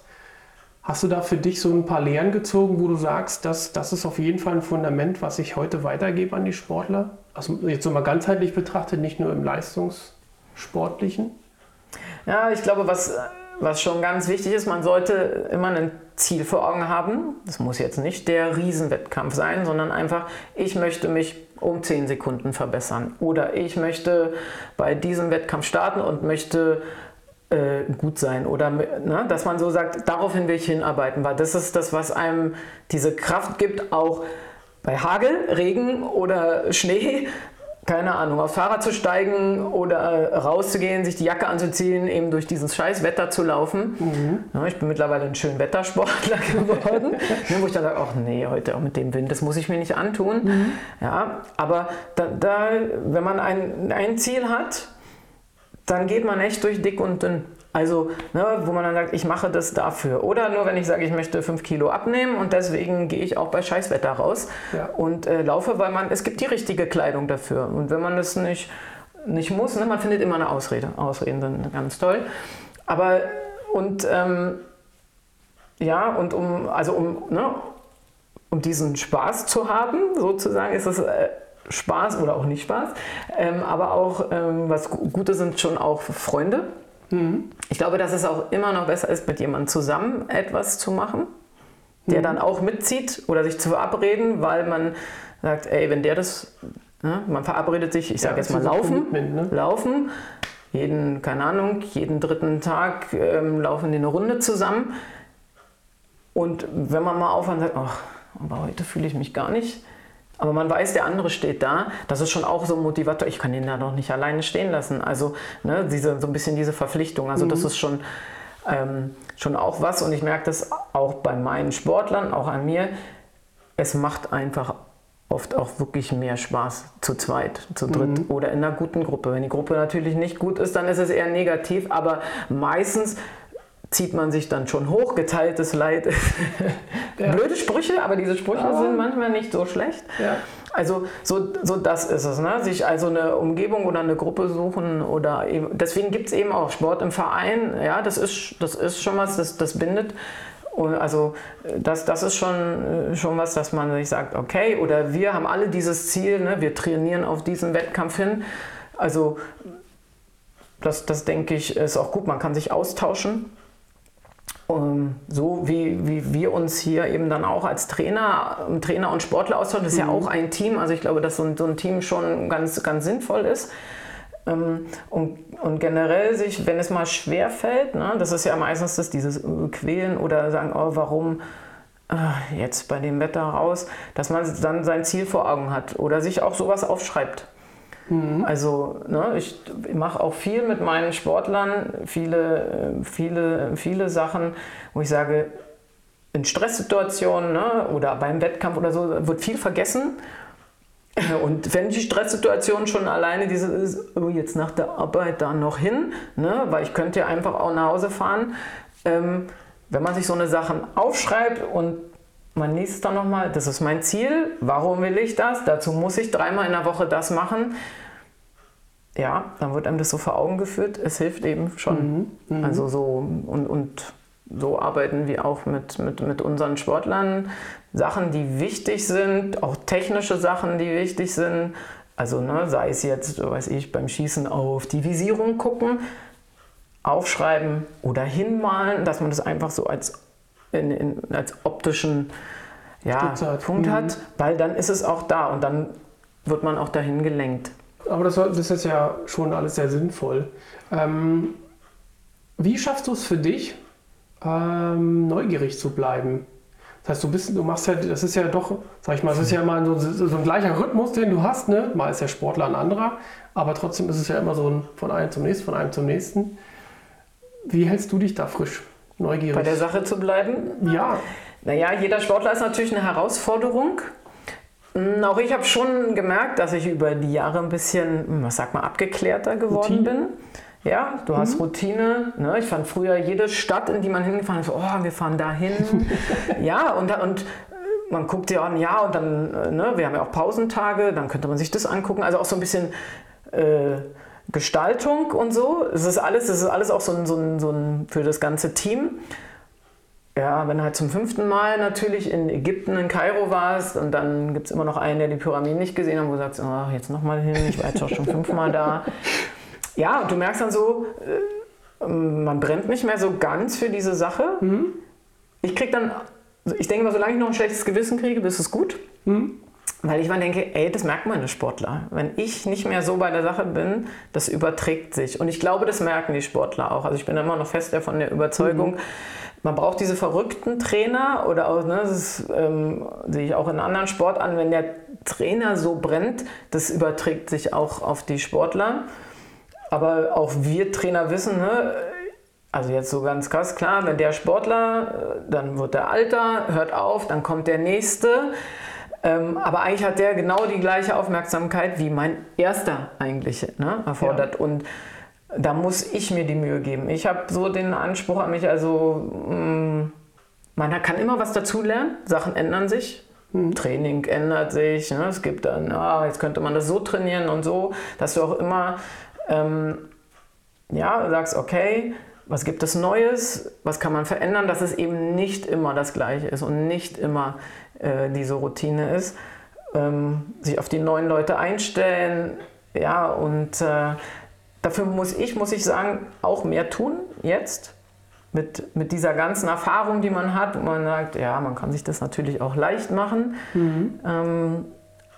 hast du da für dich so ein paar Lehren gezogen, wo du sagst, dass, das ist auf jeden Fall ein Fundament, was ich heute weitergebe an die Sportler? Also jetzt so mal ganzheitlich betrachtet, nicht nur im Leistungssportlichen? Ja, ich glaube, was, was schon ganz wichtig ist, man sollte immer ein Ziel vor Augen haben. Das muss jetzt nicht der Riesenwettkampf sein, sondern einfach, ich möchte mich um 10 Sekunden verbessern. Oder ich möchte bei diesem Wettkampf starten und möchte äh, gut sein. Oder ne, dass man so sagt, daraufhin will ich hinarbeiten, weil das ist das, was einem diese Kraft gibt, auch bei Hagel, Regen oder Schnee keine Ahnung, aufs Fahrrad zu steigen oder rauszugehen, sich die Jacke anzuziehen, eben durch dieses scheiß Wetter zu laufen. Mhm. Ich bin mittlerweile ein schön Wettersportler geworden, ne, wo ich dann sage, ach nee, heute auch mit dem Wind, das muss ich mir nicht antun. Mhm. Ja, aber da, da, wenn man ein, ein Ziel hat, dann geht man echt durch dick und dünn. Also, ne, wo man dann sagt, ich mache das dafür. Oder nur, wenn ich sage, ich möchte 5 Kilo abnehmen und deswegen gehe ich auch bei Scheißwetter raus ja. und äh, laufe, weil man, es gibt die richtige Kleidung dafür. Und wenn man das nicht, nicht muss, ne, man findet immer eine Ausrede. Ausreden sind ganz toll. Aber, und, ähm, ja, und um, also um, ne, um diesen Spaß zu haben, sozusagen, ist es. Äh, Spaß oder auch nicht Spaß, ähm, aber auch ähm, was Gutes sind schon auch Freunde, Mhm. Ich glaube, dass es auch immer noch besser ist, mit jemandem zusammen etwas zu machen, der mhm. dann auch mitzieht oder sich zu verabreden, weil man sagt, ey, wenn der das, ne, man verabredet sich, ich sage ja, jetzt mal laufen, ne? laufen, jeden, keine Ahnung, jeden dritten Tag ähm, laufen die eine Runde zusammen. Und wenn man mal aufhört und sagt, ach, aber heute fühle ich mich gar nicht, aber man weiß, der andere steht da. Das ist schon auch so ein Motivator. Ich kann ihn da doch nicht alleine stehen lassen. Also ne, diese, so ein bisschen diese Verpflichtung. Also mhm. das ist schon ähm, schon auch was und ich merke das auch bei meinen Sportlern, auch an mir. Es macht einfach oft auch wirklich mehr Spaß zu zweit, zu dritt mhm. oder in einer guten Gruppe. Wenn die Gruppe natürlich nicht gut ist, dann ist es eher negativ, aber meistens zieht man sich dann schon hoch, geteiltes Leid. ja. Blöde Sprüche, aber diese Sprüche aber sind manchmal nicht so schlecht. Ja. Also so, so das ist es, ne? sich also eine Umgebung oder eine Gruppe suchen oder eben, deswegen gibt es eben auch Sport im Verein, ja, das ist, das ist schon was, das, das bindet. Und also das, das ist schon, schon was, dass man sich sagt, okay, oder wir haben alle dieses Ziel, ne? wir trainieren auf diesen Wettkampf hin. Also das, das denke ich, ist auch gut, man kann sich austauschen. Um, so wie, wie wir uns hier eben dann auch als Trainer, Trainer und Sportler austauschen, das ist mhm. ja auch ein Team. Also ich glaube, dass so ein, so ein Team schon ganz, ganz sinnvoll ist. Ähm, und, und, generell sich, wenn es mal schwer fällt, ne, das ist ja meistens das, dieses Quälen oder sagen, oh, warum äh, jetzt bei dem Wetter raus, dass man dann sein Ziel vor Augen hat oder sich auch sowas aufschreibt. Mhm. Also ne, ich mache auch viel mit meinen Sportlern, viele, viele, viele Sachen, wo ich sage, in Stresssituationen ne, oder beim Wettkampf oder so wird viel vergessen und wenn die Stresssituation schon alleine diese ist, oh, jetzt nach der Arbeit da noch hin, ne, weil ich könnte ja einfach auch nach Hause fahren, ähm, wenn man sich so eine Sachen aufschreibt und man liest dann nochmal, das ist mein Ziel, warum will ich das, dazu muss ich dreimal in der Woche das machen, ja, dann wird einem das so vor Augen geführt, es hilft eben schon. Mhm, mh. Also so und, und so arbeiten wir auch mit, mit, mit unseren Sportlern. Sachen, die wichtig sind, auch technische Sachen, die wichtig sind. Also ne, sei es jetzt, weiß ich, beim Schießen auf die Visierung gucken, aufschreiben oder hinmalen, dass man das einfach so als, in, in, als optischen ja, Punkt mhm. hat, weil dann ist es auch da und dann wird man auch dahin gelenkt. Aber das, das ist ja schon alles sehr sinnvoll. Ähm, wie schaffst du es für dich, ähm, neugierig zu bleiben. Das heißt, du bist, du machst ja, das ist ja doch, sag ich mal, das ist ja immer so, so ein gleicher Rhythmus, den du hast, ne? Mal ist der Sportler ein anderer, aber trotzdem ist es ja immer so ein von einem zum nächsten, von einem zum nächsten. Wie hältst du dich da frisch, neugierig? Bei der Sache zu bleiben? Ja. Naja, jeder Sportler ist natürlich eine Herausforderung. Hm, auch ich habe schon gemerkt, dass ich über die Jahre ein bisschen, was sag mal, abgeklärter geworden Routine. bin. Ja, du hast mhm. Routine. Ne? Ich fand früher jede Stadt, in die man hingefahren ist, oh, wir fahren dahin. ja, und, und man guckt ja an, ja, und dann, äh, ne, wir haben ja auch Pausentage, dann könnte man sich das angucken. Also auch so ein bisschen äh, Gestaltung und so. Es ist alles, es ist alles auch so ein, so, ein, so ein für das ganze Team. Ja, wenn du halt zum fünften Mal natürlich in Ägypten, in Kairo warst und dann gibt es immer noch einen, der die Pyramiden nicht gesehen hat, wo du sagst, oh, jetzt nochmal hin, ich war jetzt auch schon fünfmal da. Ja, und du merkst dann so, äh, man brennt nicht mehr so ganz für diese Sache. Mhm. Ich krieg dann, ich denke mal, solange ich noch ein schlechtes Gewissen kriege, ist es gut. Mhm. Weil ich mal denke, ey, das merken meine Sportler. Wenn ich nicht mehr so bei der Sache bin, das überträgt sich. Und ich glaube, das merken die Sportler auch. Also ich bin immer noch fest davon der Überzeugung, mhm. man braucht diese verrückten Trainer oder auch, ne, das ähm, sehe ich auch in anderen Sportarten, wenn der Trainer so brennt, das überträgt sich auch auf die Sportler. Aber auch wir Trainer wissen, ne, also jetzt so ganz krass klar, wenn der Sportler, äh, dann wird der Alter, hört auf, dann kommt der nächste. Ähm, aber eigentlich hat der genau die gleiche Aufmerksamkeit wie mein erster eigentlich ne, erfordert. Ja. Und da muss ich mir die Mühe geben. Ich habe so den Anspruch an mich, also mh, mm, man kann immer was dazulernen, Sachen ändern sich. Mhm. Training ändert sich. Ne? Es gibt dann, ah, jetzt könnte man das so trainieren und so, dass du auch immer ähm, ja, sagst, okay, was gibt es Neues, was kann man verändern, dass es eben nicht immer das Gleiche ist und nicht immer äh, diese Routine ist. Ähm, sich auf die neuen Leute einstellen, ja, und äh, dafür muss ich, muss ich sagen, auch mehr tun jetzt. Mit, mit dieser ganzen Erfahrung, die man hat, wo man sagt, ja, man kann sich das natürlich auch leicht machen. Mhm. Ähm,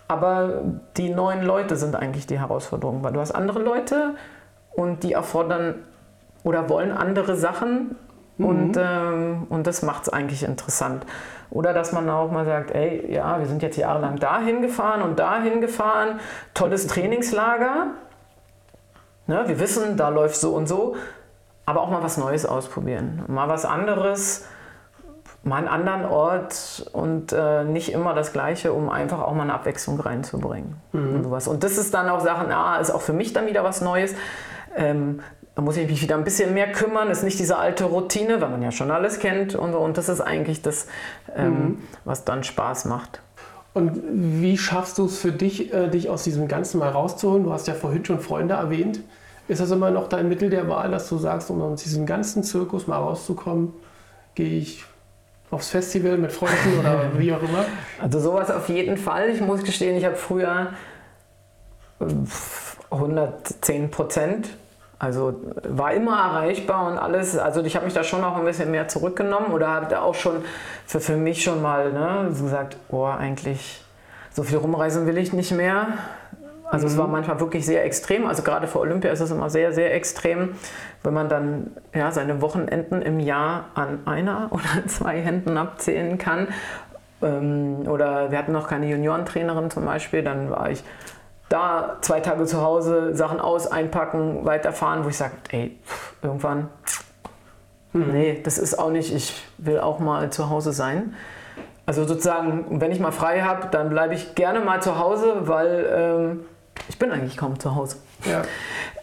aber die neuen Leute sind eigentlich die Herausforderung, weil du hast andere Leute und die erfordern oder wollen andere Sachen mhm. und, ähm, und das macht es eigentlich interessant. Oder dass man auch mal sagt, ey, ja, wir sind jetzt jahrelang dahin gefahren und dahin gefahren, tolles Trainingslager. Ne, wir wissen, da läuft so und so. aber auch mal was Neues ausprobieren. Mal was anderes, mal einen anderen Ort und äh, nicht immer das Gleiche, um einfach auch mal eine Abwechslung reinzubringen. Mhm. Und, sowas. und das ist dann auch Sachen, ah, ist auch für mich dann wieder was Neues. Ähm, da muss ich mich wieder ein bisschen mehr kümmern, ist nicht diese alte Routine, weil man ja schon alles kennt und so. Und das ist eigentlich das, ähm, mhm. was dann Spaß macht. Und wie schaffst du es für dich, äh, dich aus diesem Ganzen mal rauszuholen? Du hast ja vorhin schon Freunde erwähnt. Ist das immer noch dein Mittel der Wahl, dass du sagst, um aus diesem ganzen Zirkus mal rauszukommen, gehe ich aufs Festival mit Freunden oder wie auch immer? Also sowas auf jeden Fall. Ich muss gestehen, ich habe früher 110 äh, Prozent. Also war immer erreichbar und alles. Also ich habe mich da schon noch ein bisschen mehr zurückgenommen oder habe da auch schon für, für mich schon mal ne, gesagt, oh, eigentlich so viel rumreisen will ich nicht mehr. Also mhm. es war mhm. manchmal wirklich sehr extrem. Also gerade vor Olympia ist es immer sehr, sehr extrem, wenn man dann ja, seine Wochenenden im Jahr an einer oder zwei Händen abzählen kann. Ähm, oder wir hatten noch keine Juniorentrainerin zum Beispiel, dann war ich da zwei Tage zu Hause, Sachen aus, einpacken, weiterfahren, wo ich sage, ey, irgendwann, mhm. nee, das ist auch nicht, ich will auch mal zu Hause sein. Also sozusagen, wenn ich mal frei habe, dann bleibe ich gerne mal zu Hause, weil ähm, ich bin eigentlich kaum zu Hause. Ja.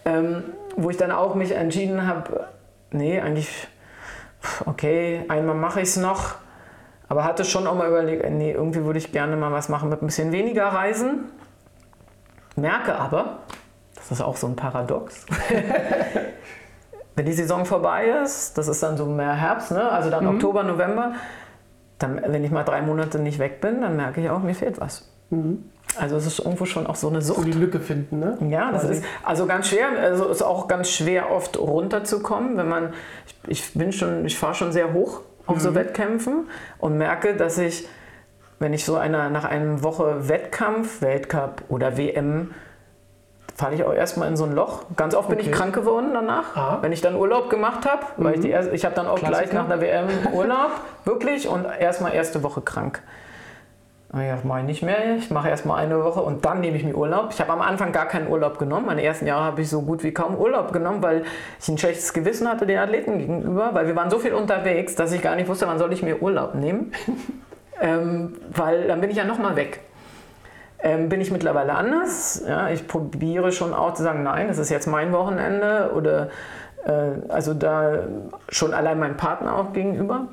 Ähm, wo ich dann auch mich entschieden habe, nee, eigentlich, okay, einmal mache ich es noch, aber hatte schon auch mal überlegt, nee, irgendwie würde ich gerne mal was machen mit ein bisschen weniger Reisen. Merke aber, das ist auch so ein Paradox, wenn die Saison vorbei ist, das ist dann so mehr Herbst, ne? also dann mhm. Oktober, November, dann, wenn ich mal drei Monate nicht weg bin, dann merke ich auch, mir fehlt was. Mhm. Also es ist irgendwo schon auch so eine Sucht. So die Lücke finden, ne? Ja, das ist also ganz schwer. Also ist auch ganz schwer oft runterzukommen, wenn man. Ich, ich bin schon, ich fahre schon sehr hoch auf mhm. so Wettkämpfen und merke, dass ich, wenn ich so einer nach einer Woche Wettkampf, Weltcup oder WM falle ich auch erstmal in so ein Loch. Ganz oft okay. bin ich krank geworden danach, Aha. wenn ich dann Urlaub gemacht habe. Mhm. Weil ich, die erste, ich habe dann auch Klassiker. gleich nach der WM Urlaub, wirklich, und erstmal erste Woche krank. Ich mache ich nicht mehr. Ich mache erstmal eine Woche und dann nehme ich mir Urlaub. Ich habe am Anfang gar keinen Urlaub genommen. Meine ersten Jahre habe ich so gut wie kaum Urlaub genommen, weil ich ein schlechtes Gewissen hatte den Athleten gegenüber, weil wir waren so viel unterwegs, dass ich gar nicht wusste, wann soll ich mir Urlaub nehmen. ähm, weil dann bin ich ja nochmal weg. Ähm, bin ich mittlerweile anders. Ja, ich probiere schon auch zu sagen, nein, das ist jetzt mein Wochenende oder äh, also da schon allein meinem Partner auch gegenüber.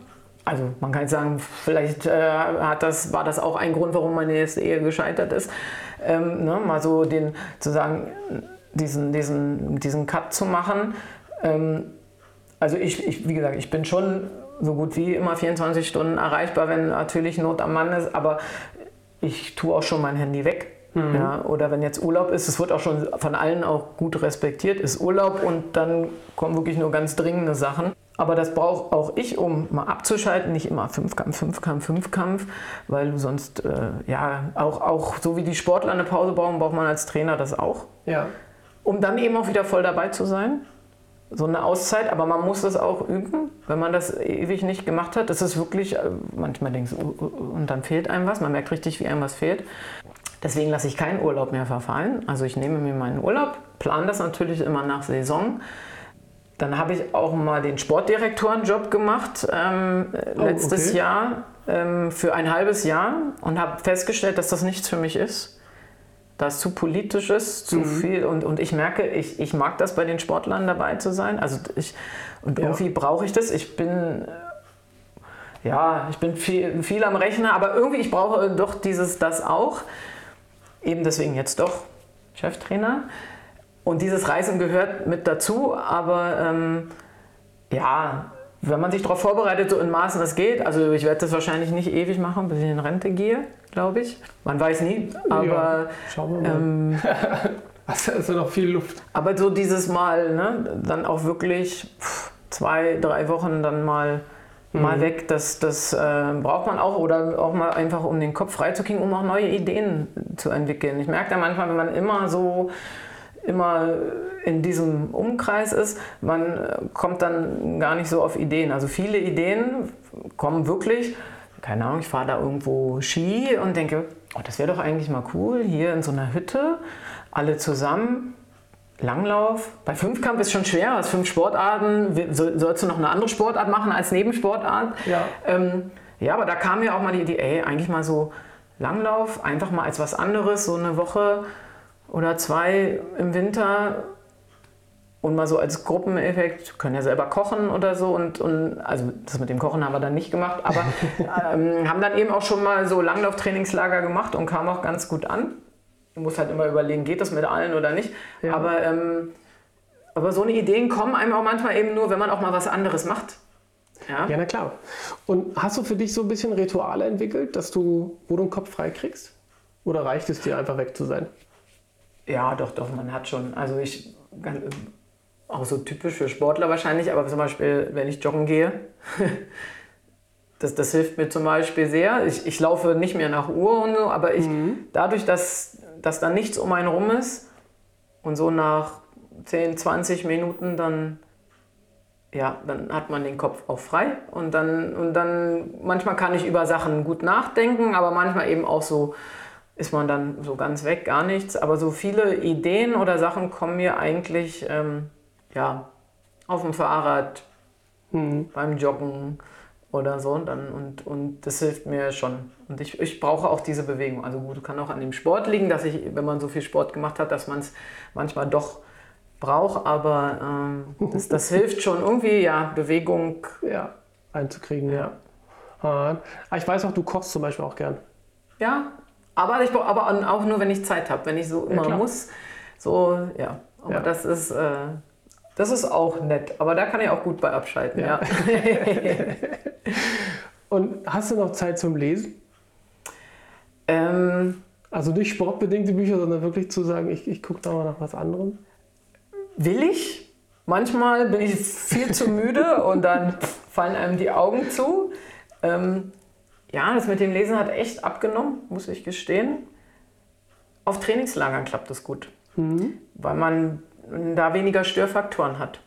Also man kann sagen, vielleicht äh, hat das, war das auch ein Grund, warum meine erste Ehe gescheitert ist. Ähm, ne, mal so den, zu sagen, diesen, diesen, diesen Cut zu machen. Ähm, also ich, ich, wie gesagt, ich bin schon so gut wie immer 24 Stunden erreichbar, wenn natürlich Not am Mann ist, aber ich tue auch schon mein Handy weg. Mhm. Ja, oder wenn jetzt Urlaub ist, es wird auch schon von allen auch gut respektiert, ist Urlaub und dann kommen wirklich nur ganz dringende Sachen. Aber das brauche auch ich, um mal abzuschalten, nicht immer Fünfkampf, Fünfkampf, Fünfkampf, weil du sonst, äh, ja, auch, auch so wie die Sportler eine Pause brauchen, braucht man als Trainer das auch. Ja. Um dann eben auch wieder voll dabei zu sein. So eine Auszeit, aber man muss das auch üben, wenn man das ewig nicht gemacht hat. Das ist wirklich, äh, manchmal denkst du, uh, uh, und dann fehlt einem was, man merkt richtig, wie einem was fehlt. Deswegen lasse ich keinen Urlaub mehr verfallen. Also ich nehme mir meinen Urlaub, plane das natürlich immer nach Saison dann habe ich auch mal den Sportdirektorenjob gemacht ähm, oh, letztes okay. Jahr ähm, für ein halbes Jahr und habe festgestellt, dass das nichts für mich ist. Das zu politisch ist, zu mhm. viel. Und, und ich merke, ich, ich mag das bei den Sportlern dabei zu sein. Also ich, und irgendwie ja. brauche ich das. Ich bin, ja, ich bin viel, viel am Rechner, aber irgendwie, ich brauche doch dieses, das auch. Eben deswegen jetzt doch Cheftrainer. Und dieses Reisen gehört mit dazu, aber ähm, ja, wenn man sich darauf vorbereitet, so in Maßen es geht, also ich werde das wahrscheinlich nicht ewig machen, bis ich in Rente gehe, glaube ich. Man weiß nie, aber. Ja, schauen wir mal. Ähm, Hast also noch viel Luft. Aber so dieses Mal, ne, dann auch wirklich zwei, drei Wochen dann mal, mhm. mal weg, das, das äh, braucht man auch oder auch mal einfach, um den Kopf freizukriegen, um auch neue Ideen zu entwickeln. Ich merke da manchmal, wenn man immer so immer in diesem Umkreis ist, man kommt dann gar nicht so auf Ideen. Also viele Ideen kommen wirklich, keine Ahnung, ich fahre da irgendwo Ski und denke, oh, das wäre doch eigentlich mal cool, hier in so einer Hütte, alle zusammen, Langlauf. Bei Fünfkampf ist schon schwer, aus fünf Sportarten. Sollst du noch eine andere Sportart machen als Nebensportart? Ja. Ähm, ja, aber da kam mir auch mal die Idee, ey, eigentlich mal so Langlauf, einfach mal als was anderes, so eine Woche oder zwei im Winter und mal so als Gruppeneffekt, können ja selber kochen oder so und, und also das mit dem Kochen haben wir dann nicht gemacht, aber ähm, haben dann eben auch schon mal so Langlauftrainingslager gemacht und kam auch ganz gut an. Du musst halt immer überlegen, geht das mit allen oder nicht. Ja. Aber, ähm, aber so eine Ideen kommen einem auch manchmal eben nur, wenn man auch mal was anderes macht. Ja? ja, na klar. Und hast du für dich so ein bisschen Rituale entwickelt, dass du, wo du den Kopf frei kriegst? Oder reicht es dir einfach weg zu sein? Ja, doch, doch, man hat schon. Also ich, auch so typisch für Sportler wahrscheinlich, aber zum Beispiel, wenn ich joggen gehe, das, das hilft mir zum Beispiel sehr. Ich, ich laufe nicht mehr nach Uhr und so, aber ich, mhm. dadurch, dass, dass dann nichts um einen rum ist und so nach 10, 20 Minuten dann ja, dann hat man den Kopf auch frei und dann, und dann manchmal kann ich über Sachen gut nachdenken, aber manchmal eben auch so ist man dann so ganz weg, gar nichts. Aber so viele Ideen oder Sachen kommen mir eigentlich ähm, ja, auf dem Fahrrad, mhm. beim Joggen oder so. Und, dann, und, und das hilft mir schon. Und ich, ich brauche auch diese Bewegung. Also gut, kann auch an dem Sport liegen, dass ich, wenn man so viel Sport gemacht hat, dass man es manchmal doch brauche, aber ähm, das, das, hilft schon irgendwie, ja, Bewegung ja, einzukriegen, ja. ja. Ah, ich weiß auch, du kochst zum Beispiel auch gern. Ja, aber, ich, aber auch nur, wenn ich Zeit habe, wenn ich so immer ja, muss. So, ja. Aber ja. das ist. Äh, das ist auch nett, aber da kann ich auch gut bei abschalten, ja. Und hast du noch Zeit zum Lesen? Ähm, also nicht sportbedingte Bücher, sondern wirklich zu sagen, ich, ich gucke da mal nach was anderem? will ich. Manchmal bin ich viel zu müde und dann fallen einem die Augen zu. Ähm, ja, das mit dem Lesen hat echt abgenommen, muss ich gestehen. Auf Trainingslagern klappt das gut, mhm. weil man da weniger Störfaktoren hat.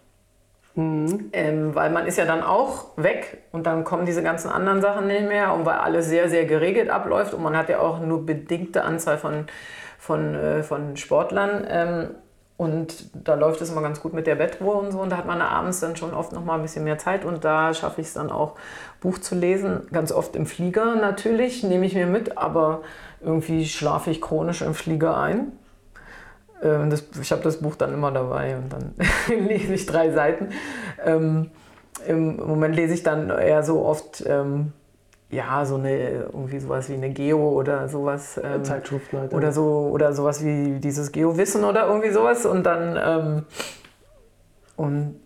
Mhm. Ähm, weil man ist ja dann auch weg und dann kommen diese ganzen anderen Sachen nicht mehr und weil alles sehr, sehr geregelt abläuft und man hat ja auch nur bedingte Anzahl von, von, äh, von Sportlern. Ähm, und da läuft es immer ganz gut mit der Bettruhe und so. Und da hat man abends dann schon oft noch mal ein bisschen mehr Zeit. Und da schaffe ich es dann auch, Buch zu lesen. Ganz oft im Flieger natürlich, nehme ich mir mit. Aber irgendwie schlafe ich chronisch im Flieger ein. Ähm, das, ich habe das Buch dann immer dabei und dann lese ich drei Seiten. Ähm, Im Moment lese ich dann eher so oft ähm, ja, so eine, irgendwie sowas wie eine Geo oder sowas. Ähm, Zeitschriften halt. Oder so, oder sowas wie dieses Geo-Wissen oder irgendwie sowas und dann, ähm, und,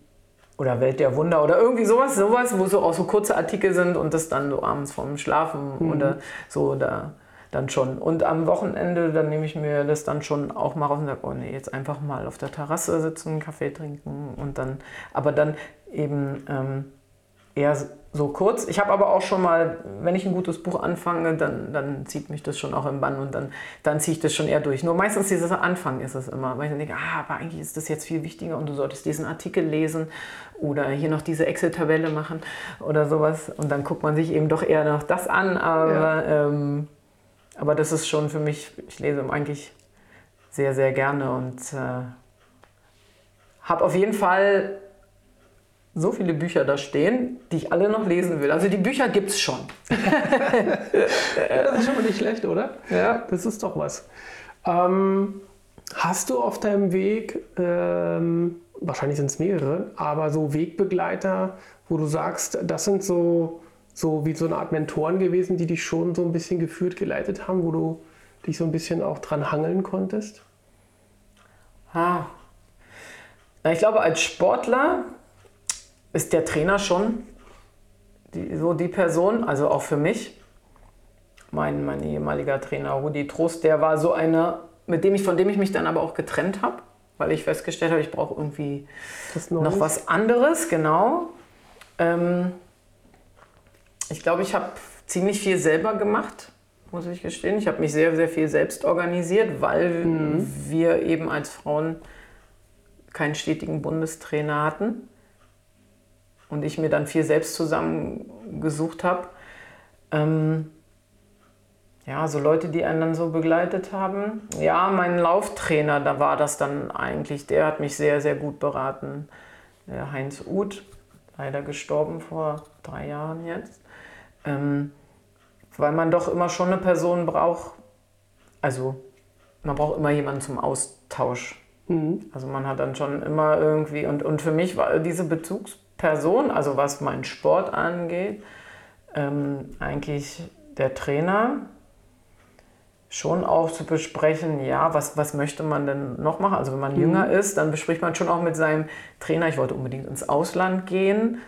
oder Welt der Wunder oder irgendwie sowas, sowas, wo so auch so kurze Artikel sind und das dann so abends vorm Schlafen mhm. oder so, da dann schon. Und am Wochenende, dann nehme ich mir das dann schon auch mal raus und sage, oh nee, jetzt einfach mal auf der Terrasse sitzen, Kaffee trinken und dann, aber dann eben ähm, eher so kurz. Ich habe aber auch schon mal, wenn ich ein gutes Buch anfange, dann, dann zieht mich das schon auch im Bann und dann, dann ziehe ich das schon eher durch. Nur meistens dieses Anfang ist es immer, weil ich dann denke, ah, aber eigentlich ist das jetzt viel wichtiger und du solltest diesen Artikel lesen oder hier noch diese Excel-Tabelle machen oder sowas. Und dann guckt man sich eben doch eher noch das an. Aber, ja. ähm, aber das ist schon für mich, ich lese eigentlich sehr, sehr gerne und äh, habe auf jeden Fall so viele Bücher da stehen, die ich alle noch lesen will. Also die Bücher gibt es schon. das ist schon mal nicht schlecht, oder? Ja. Das ist doch was. Ähm, hast du auf deinem Weg, ähm, wahrscheinlich sind es mehrere, aber so Wegbegleiter, wo du sagst, das sind so, so wie so eine Art Mentoren gewesen, die dich schon so ein bisschen geführt, geleitet haben, wo du dich so ein bisschen auch dran hangeln konntest? Ah. Ich glaube, als Sportler ist der Trainer schon die, so die Person, also auch für mich. Mein, mein ehemaliger Trainer Rudi Trost, der war so einer, mit dem ich, von dem ich mich dann aber auch getrennt habe, weil ich festgestellt habe, ich brauche irgendwie noch was anderes, genau. Ähm, ich glaube, ich habe ziemlich viel selber gemacht, muss ich gestehen. Ich habe mich sehr, sehr viel selbst organisiert, weil mhm. wir eben als Frauen keinen stetigen Bundestrainer hatten und ich mir dann viel selbst zusammengesucht habe. Ähm, ja, so Leute, die einen dann so begleitet haben. Ja, mein Lauftrainer, da war das dann eigentlich, der hat mich sehr, sehr gut beraten. Der Heinz Uth, leider gestorben vor drei Jahren jetzt. Ähm, weil man doch immer schon eine Person braucht, also man braucht immer jemanden zum Austausch. Mhm. Also man hat dann schon immer irgendwie, und, und für mich war diese Bezugsperson, also was meinen Sport angeht, ähm, eigentlich der Trainer, schon auch zu besprechen, ja, was, was möchte man denn noch machen? Also wenn man mhm. jünger ist, dann bespricht man schon auch mit seinem Trainer, ich wollte unbedingt ins Ausland gehen.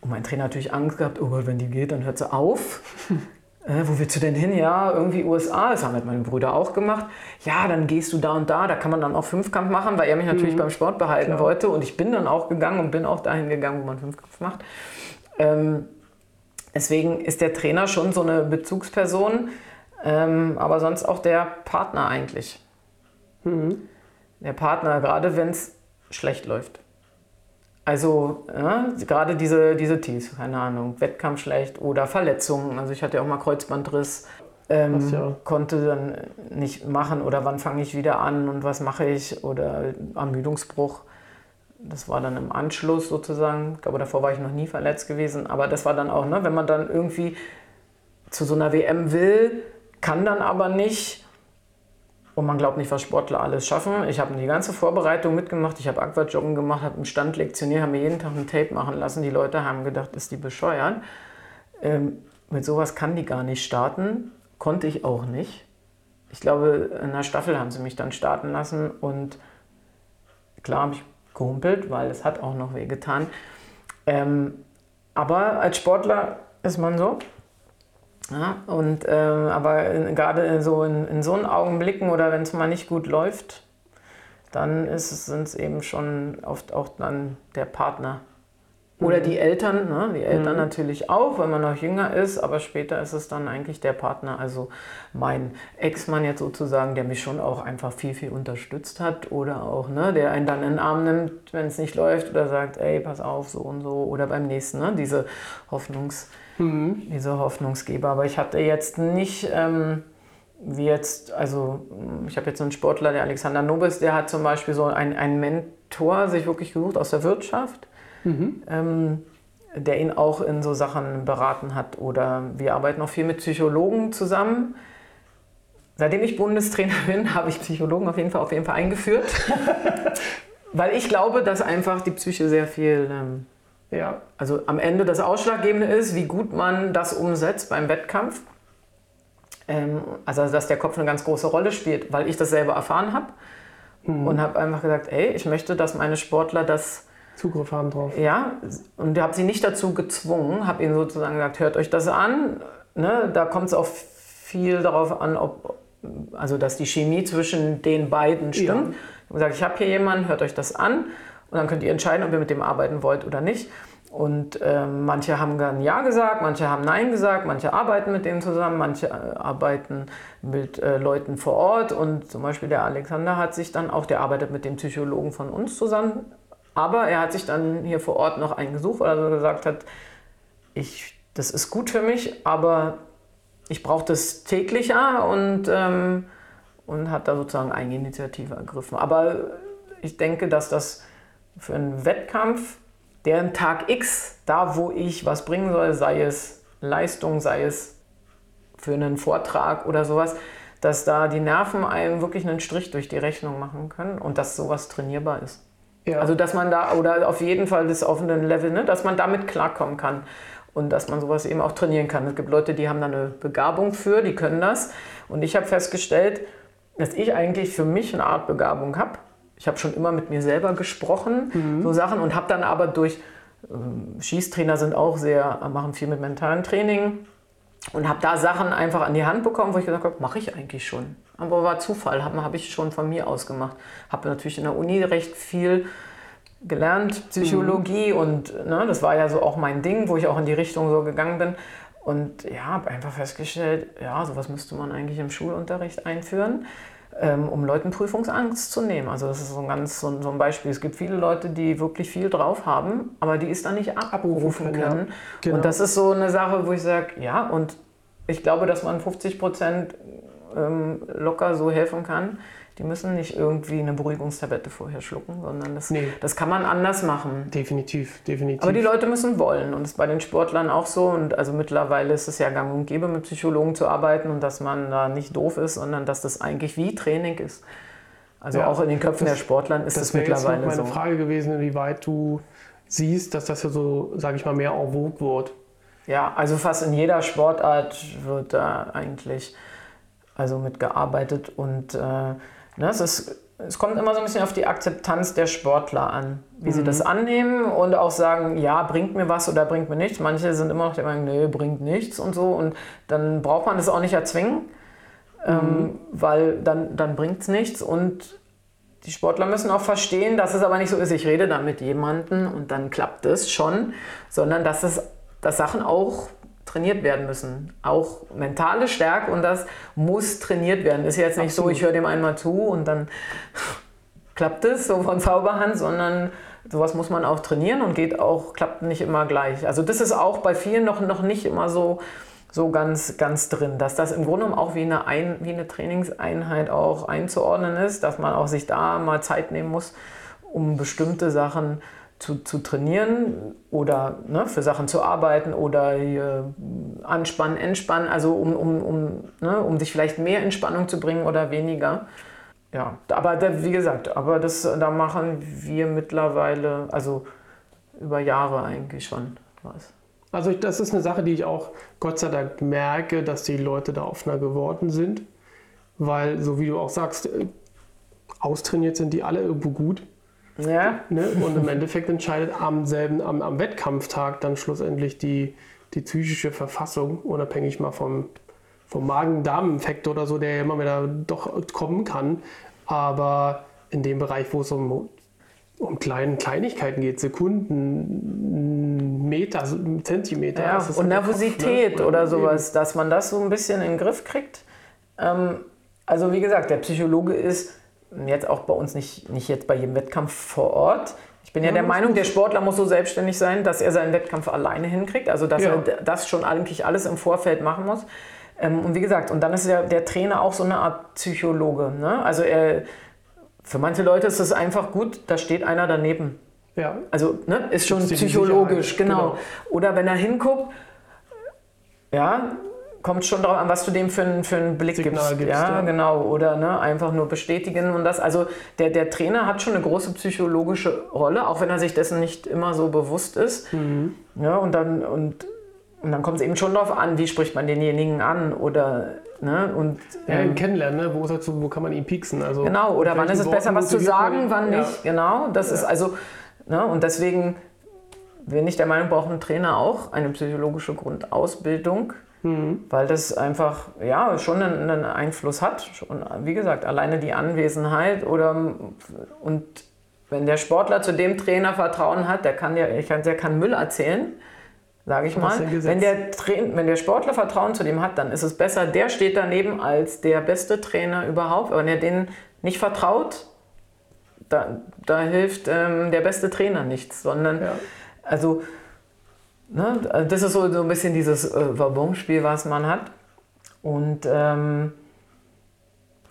Und mein Trainer hat natürlich Angst gehabt, oh Gott, wenn die geht, dann hört sie auf. äh, wo willst du denn hin? Ja, irgendwie USA, das haben halt meine Brüder auch gemacht. Ja, dann gehst du da und da, da kann man dann auch Fünfkampf machen, weil er mich natürlich mhm. beim Sport behalten Klar. wollte. Und ich bin dann auch gegangen und bin auch dahin gegangen, wo man Fünfkampf macht. Ähm, deswegen ist der Trainer schon so eine Bezugsperson, ähm, aber sonst auch der Partner eigentlich. Mhm. Der Partner, gerade wenn es schlecht läuft. Also ja, gerade diese, diese Tees, keine Ahnung, Wettkampf schlecht oder Verletzungen. Also ich hatte ja auch mal Kreuzbandriss, ähm, ja. konnte dann nicht machen oder wann fange ich wieder an und was mache ich oder Ermüdungsbruch. Das war dann im Anschluss sozusagen. Ich glaube, davor war ich noch nie verletzt gewesen. Aber das war dann auch, ne, wenn man dann irgendwie zu so einer WM will, kann dann aber nicht. Und man glaubt nicht, was Sportler alles schaffen. Ich habe die ganze Vorbereitung mitgemacht. Ich habe Aquajoggen gemacht, habe im Stand lektioniert, habe mir jeden Tag ein Tape machen lassen. Die Leute haben gedacht, ist die bescheuert. Ähm, mit sowas kann die gar nicht starten. Konnte ich auch nicht. Ich glaube, in der Staffel haben sie mich dann starten lassen. Und klar habe ich gehumpelt, weil es hat auch noch wehgetan. Ähm, aber als Sportler ist man so. Ja, und, äh, aber gerade so in, in so einen Augenblicken oder wenn es mal nicht gut läuft, dann sind es eben schon oft auch dann der Partner. Oder mhm. die Eltern, ne? die Eltern mhm. natürlich auch, wenn man noch jünger ist, aber später ist es dann eigentlich der Partner, also mein Ex-Mann jetzt sozusagen, der mich schon auch einfach viel, viel unterstützt hat oder auch, ne, der einen dann in den Arm nimmt, wenn es nicht läuft oder sagt, ey, pass auf, so und so oder beim nächsten, ne? diese Hoffnungs- mhm. diese Hoffnungsgeber. Aber ich hatte jetzt nicht, ähm, wie jetzt, also ich habe jetzt einen Sportler, der Alexander Nobis, der hat zum Beispiel so einen, einen Mentor sich wirklich gesucht aus der Wirtschaft, mhm. ähm, der ihn auch in so Sachen beraten hat. Oder wir arbeiten auch viel mit Psychologen zusammen. Seitdem ich Bundestrainer bin, habe ich Psychologen auf jeden Fall, auf jeden Fall eingeführt. Weil ich glaube, dass einfach die Psyche sehr viel ähm, ja. Also am Ende das Ausschlaggebende ist, wie gut man das umsetzt beim Wettkampf. Ähm, also dass der Kopf eine ganz große Rolle spielt, weil ich das selber erfahren habe. Mhm. Und habe einfach gesagt, ey, ich möchte, dass meine Sportler das Zugriff haben drauf. Ja, und habe sie nicht dazu gezwungen, habe ihnen sozusagen gesagt, hört euch das an. Ne? Da kommt es auch viel darauf an, ob, also dass die Chemie zwischen den beiden stimmt. Ja. Ich habe gesagt, ich habe hier jemanden, hört euch das an. Und dann könnt ihr entscheiden, ob ihr mit dem arbeiten wollt oder nicht. Und äh, manche haben dann Ja gesagt, manche haben Nein gesagt, manche arbeiten mit denen zusammen, manche äh, arbeiten mit äh, Leuten vor Ort. Und zum Beispiel der Alexander hat sich dann auch, der arbeitet mit dem Psychologen von uns zusammen. Aber er hat sich dann hier vor Ort noch einen gesucht, weil er gesagt hat, ich, das ist gut für mich, aber ich brauche das täglicher und, ähm, und hat da sozusagen Eigeninitiative ergriffen. Aber ich denke, dass das für einen Wettkampf, deren Tag X, da wo ich was bringen soll, sei es Leistung, sei es für einen Vortrag oder sowas, dass da die Nerven einem wirklich einen Strich durch die Rechnung machen können und dass sowas trainierbar ist. Ja. Also dass man da, oder auf jeden Fall das offene Level, ne, dass man damit klarkommen kann und dass man sowas eben auch trainieren kann. Es gibt Leute, die haben da eine Begabung für, die können das. Und ich habe festgestellt, dass ich eigentlich für mich eine Art Begabung habe ich habe schon immer mit mir selber gesprochen, mhm. so Sachen, und habe dann aber durch, äh, Schießtrainer sind auch sehr, machen viel mit mentalen Training und habe da Sachen einfach an die Hand bekommen, wo ich gesagt habe, mache ich eigentlich schon. Aber war Zufall, habe hab ich schon von mir aus gemacht. Habe natürlich in der Uni recht viel gelernt, Psychologie mhm. und ne, das war ja so auch mein Ding, wo ich auch in die Richtung so gegangen bin. Und ja, habe einfach festgestellt, ja, sowas müsste man eigentlich im Schulunterricht einführen. Ähm, um Leuten Prüfungsangst zu nehmen. Also das ist so ein ganz so ein, Beispiel. Es gibt viele Leute, die wirklich viel drauf haben, aber die es dann nicht abrufen können. Ja. Genau. Und das ist so eine Sache, wo ich sage, ja, und ich glaube, dass man 50 Prozent ähm, locker so helfen kann. Die müssen nicht irgendwie eine Beruhigungstablette vorher schlucken, sondern das, Nee. das kann man anders machen. Definitiv, definitiv. Aber die Leute müssen wollen und das ist bei den Sportlern auch so. Und also mittlerweile ist es ja gang und gäbe, mit Psychologen zu arbeiten und dass man da nicht doof ist, sondern dass das eigentlich wie Training ist. Also Ja, auch in den Köpfen das- der Sportlern ist das es wäre jetzt noch mittlerweile meine so. Frage gewesen, inwieweit du siehst, dass das ja so, sage ich mal, mehr en vogue wird. Ja, also fast in jeder Sportart wird da eigentlich also mitgearbeitet und äh, ne, es, ist, es kommt immer so ein bisschen auf die Akzeptanz der Sportler an, wie sie das annehmen und auch sagen, ja, bringt mir was oder bringt mir nichts. Manche sind immer noch der Meinung, nee, bringt nichts und so und dann braucht man das auch nicht erzwingen, ähm, weil dann, dann bringt es nichts und die Sportler müssen auch verstehen, dass es aber nicht so ist, ich rede da mit jemandem und dann klappt es schon, sondern dass, es, dass Sachen auch trainiert werden müssen. Auch mentale Stärke und das muss trainiert werden. Ist jetzt nicht so, Absolut. ich höre dem einmal zu und dann klappt es so von Zauberhand, sondern sowas muss man auch trainieren und geht auch, klappt nicht immer gleich. Also das ist auch bei vielen noch, noch nicht immer so, so ganz, ganz drin, dass das im Grunde genommen auch wie eine, Ein, wie eine Trainingseinheit auch einzuordnen ist, dass man auch sich da mal Zeit nehmen muss, um bestimmte Sachen zu, zu trainieren oder ne, für Sachen zu arbeiten oder anspannen, entspannen, also um, um, um, ne, um sich vielleicht mehr Entspannung zu bringen oder weniger. Ja, aber da, wie gesagt, aber das, da machen wir mittlerweile, also über Jahre eigentlich schon was. Also ich, das ist eine Sache, die ich auch Gott sei Dank merke, dass die Leute da offener geworden sind. Weil, so wie du auch sagst, äh, austrainiert sind die alle irgendwo gut. Ja, Ne? Und im Endeffekt entscheidet am selben, am, am Wettkampftag dann schlussendlich die, die psychische Verfassung, unabhängig mal vom, vom Magen-Darm-Infekt oder so, der ja immer wieder doch kommen kann. Aber in dem Bereich, wo es um, um kleinen Kleinigkeiten geht, Sekunden, Meter, Zentimeter. ja. und halt der Kopf, Nervosität ne? oder eben. sowas, dass man das so ein bisschen in den Griff kriegt. Ähm, also wie gesagt, der Psychologe ist jetzt auch bei uns nicht, nicht jetzt bei jedem Wettkampf vor Ort. Ich bin ja, Ja, der Meinung, der Sportler muss so selbstständig sein, dass er seinen Wettkampf alleine hinkriegt, also dass Ja. er das schon eigentlich alles im Vorfeld machen muss. Ähm, und wie gesagt, und dann ist ja der Trainer auch so eine Art Psychologe. Ne? Also er, für manche Leute ist es einfach gut, da steht einer daneben. Ja, Also ne, ist schon psychologisch, genau. genau. Oder wenn er hinguckt, ja, kommt schon darauf an, was du dem für, einen- für einen Blick Signal gibst. gibst, ja, ja. genau. Oder ne, einfach nur bestätigen und das. Also der, der Trainer hat schon eine große psychologische Rolle, auch wenn er sich dessen nicht immer so bewusst ist. Mhm. Ja, und dann, und, und dann kommt es eben schon darauf an, wie spricht man denjenigen an oder ne, und ja ähm, kennenlernen, ne? wo, ist er zu, wo kann man ihn pieksen? Also, Genau, oder wann ist es besser, was zu sagen, wann Ja. nicht. Genau, das ist also, ne, und deswegen bin ich der Meinung, braucht ein Trainer auch eine psychologische Grundausbildung, Mhm. weil das einfach, ja, schon einen, einen Einfluss hat. Schon, wie gesagt, alleine die Anwesenheit oder, und wenn der Sportler zu dem Trainer Vertrauen hat, der kann, ja, ich kann, der kann Müll erzählen, sage ich mal. Wenn der, Train- wenn der Sportler Vertrauen zu dem hat, dann ist es besser, der steht daneben als der beste Trainer überhaupt. Aber wenn er denen nicht vertraut, da, da hilft ähm, der beste Trainer nichts, sondern Ja. also, ne, das ist so, so ein bisschen dieses äh, Wabonspiel, was man hat. Und ähm,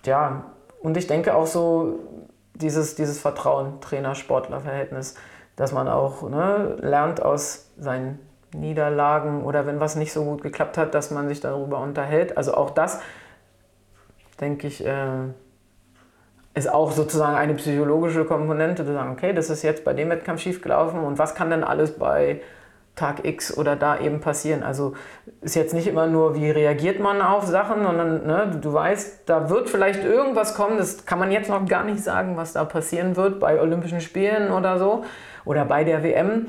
ja, und ich denke auch so dieses, dieses Vertrauen, Trainer-Sportler-Verhältnis, dass man auch ne, lernt aus seinen Niederlagen oder wenn was nicht so gut geklappt hat, dass man sich darüber unterhält. Also auch das, denke ich, äh, ist auch sozusagen eine psychologische Komponente, zu sagen, okay, das ist jetzt bei dem Wettkampf schiefgelaufen und was kann denn alles bei Tag X oder da eben passieren. Also ist jetzt nicht immer nur, wie reagiert man auf Sachen, sondern ne, du weißt, da wird vielleicht irgendwas kommen, das kann man jetzt noch gar nicht sagen, was da passieren wird bei Olympischen Spielen oder so oder bei der WM.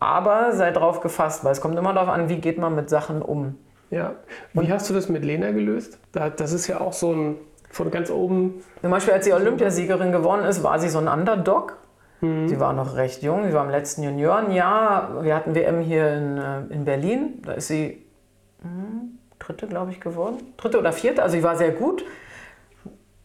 Aber sei drauf gefasst, weil es kommt immer darauf an, wie geht man mit Sachen um. Ja. Wie hast du das mit Lena gelöst? Da, das ist ja auch so ein von ganz oben. Zum Beispiel, als sie Olympiasiegerin geworden ist, war sie so ein Underdog. Sie war noch recht jung, sie war im letzten Juniorenjahr. Wir hatten WM hier in, äh, in Berlin. Da ist sie hm, dritte, glaube ich, geworden. Dritte oder vierte, also sie war sehr gut.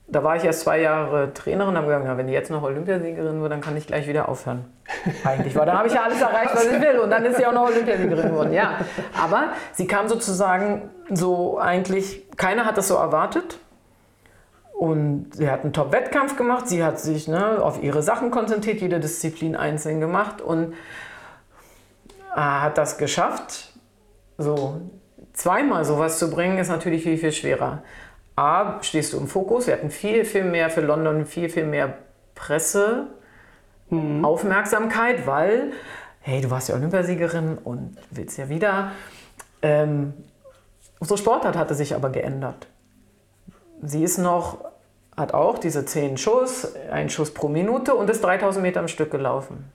Da war ich erst zwei Jahre Trainerin, habe gesagt, ja, wenn die jetzt noch Olympiasiegerin wird, dann kann ich gleich wieder aufhören. eigentlich war. Da habe ich ja alles erreicht, was ich will. Und dann ist sie auch noch Olympiasiegerin geworden. Ja, aber sie kam sozusagen so eigentlich, keiner hat das so erwartet. Und sie hat einen Top-Wettkampf gemacht. Sie hat sich ne, auf ihre Sachen konzentriert, jede Disziplin einzeln gemacht und äh, hat das geschafft. So zweimal sowas zu bringen, ist natürlich viel, viel schwerer. A, stehst du im Fokus. Wir hatten viel, viel mehr für London, viel, viel mehr Presse, mhm. Aufmerksamkeit, weil, hey, du warst ja Olympiasiegerin und willst ja wieder. Ähm, unsere Sportart hatte sich aber geändert. Sie ist noch, hat auch diese 10 Schuss, ein Schuss pro Minute und ist 3000 Meter am Stück gelaufen.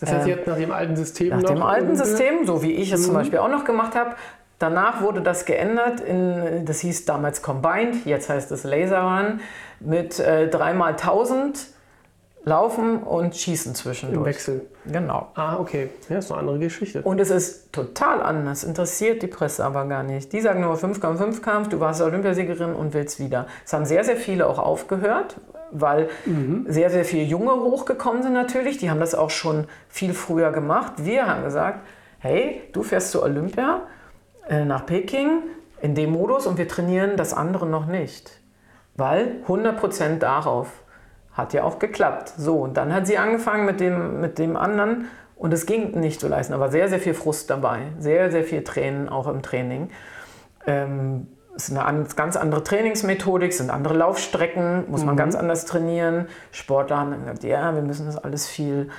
Das heißt, ähm, nach dem alten System Nach dem alten System, so wie ich es mhm. zum Beispiel auch noch gemacht habe. Danach wurde das geändert, in, das hieß damals Combined, jetzt heißt es Laser Run, mit äh, 3x1000 Laufen und Schießen zwischendurch. Im Wechsel. Genau. Ah, okay. Ja, ist eine andere Geschichte. Und es ist total anders, interessiert die Presse aber gar nicht. Die sagen nur 5x5 Kampf, du warst Olympiasiegerin und willst wieder. Es haben sehr, sehr viele auch aufgehört, weil mhm. sehr, sehr viele Junge hochgekommen sind natürlich. Die haben das auch schon viel früher gemacht. Wir haben gesagt, hey, du fährst zu Olympia äh, nach Peking in dem Modus und wir trainieren das andere noch nicht. Weil 100% darauf hat ja auch geklappt. So, und dann hat sie angefangen mit dem, mit dem anderen und es ging nicht zu leisten. Aber sehr, sehr viel Frust dabei. Sehr, sehr viel Tränen auch im Training. Ähm, es ist eine ganz andere Trainingsmethodik, es sind andere Laufstrecken, muss man mhm. ganz anders trainieren. Sportler haben gesagt, ja, wir müssen das alles viel,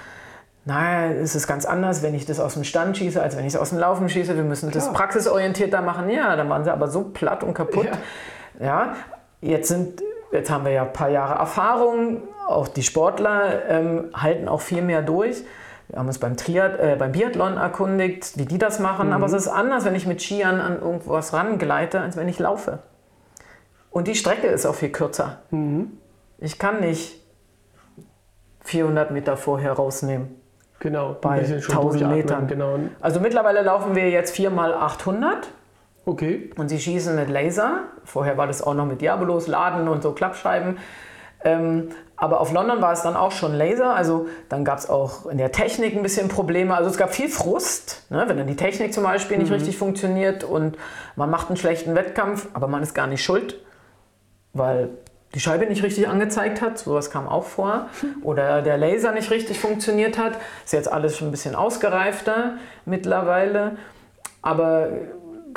naja, es ist ganz anders, wenn ich das aus dem Stand schieße, als wenn ich es aus dem Laufen schieße. Wir müssen Klar. das praxisorientierter machen. Ja, dann waren sie aber so platt und kaputt. Ja, ja jetzt sind Jetzt haben wir ja ein paar Jahre Erfahrung. Auch die Sportler ähm, halten auch viel mehr durch. Wir haben uns beim, Triad, äh, beim Biathlon erkundigt, wie die das machen. Mhm. Aber es ist anders, wenn ich mit Skiern an irgendwas rangleite, als wenn ich laufe. Und die Strecke ist auch viel kürzer. Mhm. Ich kann nicht 400 Meter vorher rausnehmen. Genau, bei 1000 Metern. Genau. Also mittlerweile laufen wir jetzt 4 mal 800. Okay. Und sie schießen mit Laser. Vorher war das auch noch mit Diabolos, Laden und so Klappscheiben. Ähm, aber auf London war es dann auch schon Laser. Also dann gab es auch in der Technik ein bisschen Probleme. Also es gab viel Frust, ne? wenn dann die Technik zum Beispiel nicht mhm. richtig funktioniert und man macht einen schlechten Wettkampf, aber man ist gar nicht schuld, weil die Scheibe nicht richtig angezeigt hat. Sowas kam auch vor. Oder der Laser nicht richtig funktioniert hat. Ist jetzt alles schon ein bisschen ausgereifter mittlerweile. Aber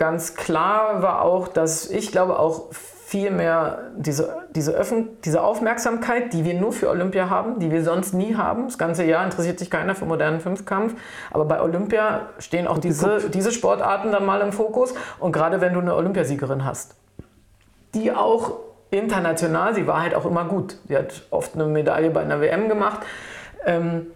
ganz klar war auch, dass ich glaube auch viel mehr diese, diese, Öffn diese Aufmerksamkeit, die wir nur für Olympia haben, die wir sonst nie haben. Das ganze Jahr interessiert sich keiner für modernen Fünfkampf. Aber bei Olympia stehen auch diese, diese Sportarten dann mal im Fokus. Und gerade wenn du eine Olympiasiegerin hast, die auch international, sie war halt auch immer gut. Sie hat oft eine Medaille bei einer WM gemacht. Ähm,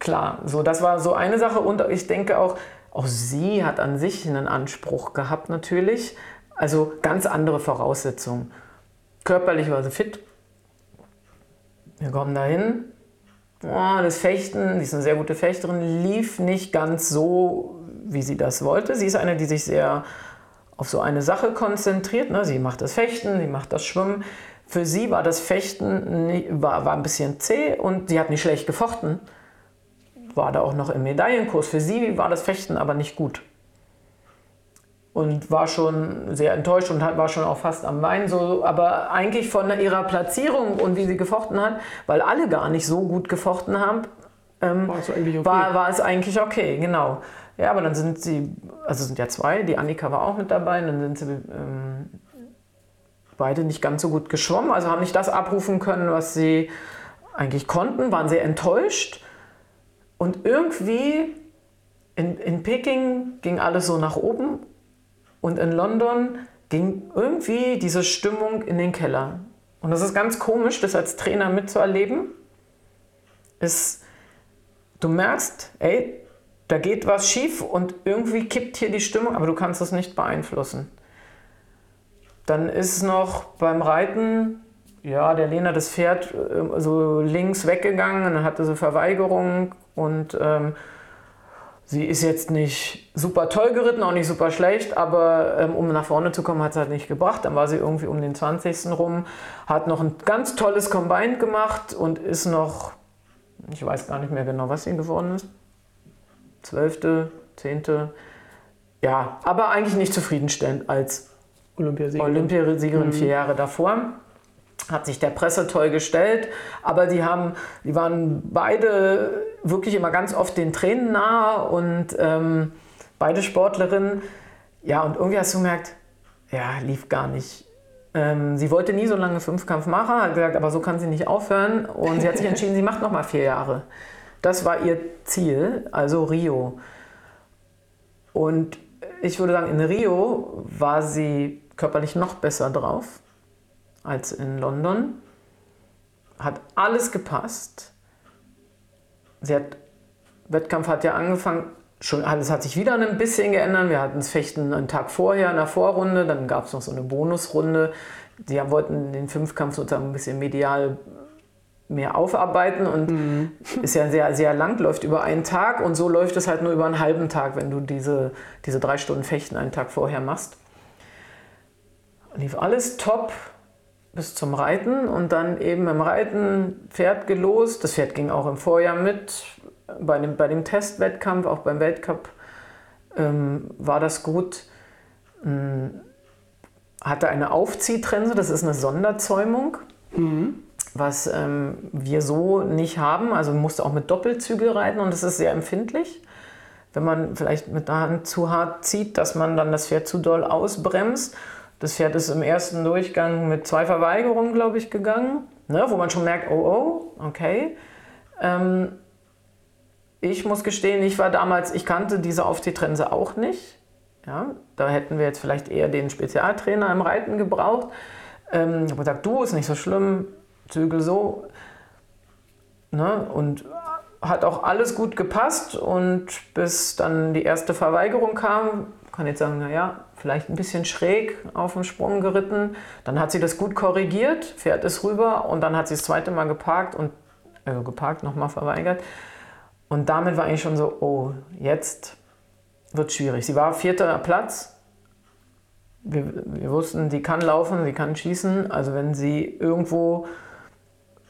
klar, so das war so eine Sache. Und ich denke auch, auch sie hat an sich einen Anspruch gehabt natürlich. Also ganz andere Voraussetzungen. Körperlich war sie fit. Wir kommen dahin. Oh, das Fechten, sie ist eine sehr gute Fechterin, lief nicht ganz so, wie sie das wollte. Sie ist eine, die sich sehr auf so eine Sache konzentriert. Ne? Sie macht das Fechten, sie macht das Schwimmen. Für sie war das Fechten war, war ein bisschen zäh und sie hat nicht schlecht gefochten war da auch noch im Medaillenkurs. Für sie war das Fechten aber nicht gut. Und war schon sehr enttäuscht und war schon auch fast am Weinen. So, aber eigentlich von ihrer Platzierung und wie sie gefochten hat, weil alle gar nicht so gut gefochten haben, ähm, war, es okay. war, war es eigentlich okay, genau. Ja, aber dann sind sie, also sind ja zwei, die Annika war auch mit dabei, dann sind sie ähm, beide nicht ganz so gut geschwommen, also haben nicht das abrufen können, was sie eigentlich konnten, waren sehr enttäuscht und irgendwie in, in Peking ging alles so nach oben und in London ging irgendwie diese Stimmung in den Keller. Und das ist ganz komisch, das als Trainer mitzuerleben. Ist, du merkst, ey, da geht was schief und irgendwie kippt hier die Stimmung, aber du kannst es nicht beeinflussen. Dann ist noch beim Reiten, ja, der Lena das Pferd äh, so links weggegangen, dann hatte sie Verweigerung und ähm, sie ist jetzt nicht super toll geritten, auch nicht super schlecht, aber ähm, um nach vorne zu kommen, hat es halt nicht gebracht. Dann war sie irgendwie um den 20. rum, hat noch ein ganz tolles Combine gemacht und ist noch Ich weiß gar nicht mehr genau, was sie geworden ist. Zwölfte, zehnte. Ja, aber eigentlich nicht zufriedenstellend als Olympiasiegerin. Olympiasiegerin vier Jahre davor. Hat sich der Presse toll gestellt, aber die haben, die waren beide wirklich immer ganz oft den Tränen nahe und ähm, beide Sportlerinnen. Ja, und irgendwie hast du gemerkt, ja, lief gar nicht. Ähm, sie wollte nie so lange Fünfkampf machen, hat gesagt, aber so kann sie nicht aufhören. Und sie hat sich entschieden, sie macht noch mal vier Jahre. Das war ihr Ziel, also Rio. Und ich würde sagen, in Rio war sie körperlich noch besser drauf als in London. Hat alles gepasst. Sie hat, Wettkampf hat ja angefangen, schon alles hat sich wieder ein bisschen geändert. Wir hatten das Fechten einen Tag vorher in der Vorrunde, dann gab es noch so eine Bonusrunde. Die wollten den Fünfkampf sozusagen ein bisschen medial mehr aufarbeiten und mhm. ist ja sehr, sehr lang, läuft über einen Tag und so läuft es halt nur über einen halben Tag, wenn du diese, diese drei Stunden Fechten einen Tag vorher machst. Lief alles top bis zum Reiten und dann eben im Reiten Pferd gelost. Das Pferd ging auch im Vorjahr mit, bei dem, bei dem Testwettkampf, auch beim Weltcup ähm, war das gut. Ähm, hatte eine Aufziehtrense, das ist eine Sonderzäumung, mhm. was ähm, wir so nicht haben. Also musste auch mit Doppelzügel reiten und das ist sehr empfindlich. Wenn man vielleicht mit der Hand zu hart zieht, dass man dann das Pferd zu doll ausbremst. Das Pferd ist im ersten Durchgang mit zwei Verweigerungen, glaube ich, gegangen, ne, wo man schon merkt, oh, oh, okay. Ähm, ich muss gestehen, ich war damals, ich kannte diese Aufziehtrense auch nicht. Ja, da hätten wir jetzt vielleicht eher den Spezialtrainer im Reiten gebraucht. Ähm, ich habe gesagt, du, ist nicht so schlimm, Zügel so. Ne? Und hat auch alles gut gepasst und bis dann die erste Verweigerung kam, kann jetzt sagen, naja, vielleicht ein bisschen schräg auf dem Sprung geritten. Dann hat sie das gut korrigiert, fährt es rüber und dann hat sie das zweite Mal geparkt und also geparkt, nochmal verweigert. Und damit war eigentlich schon so, oh, jetzt wird schwierig. Sie war vierter Platz. Wir, wir wussten, sie kann laufen, sie kann schießen. Also wenn sie irgendwo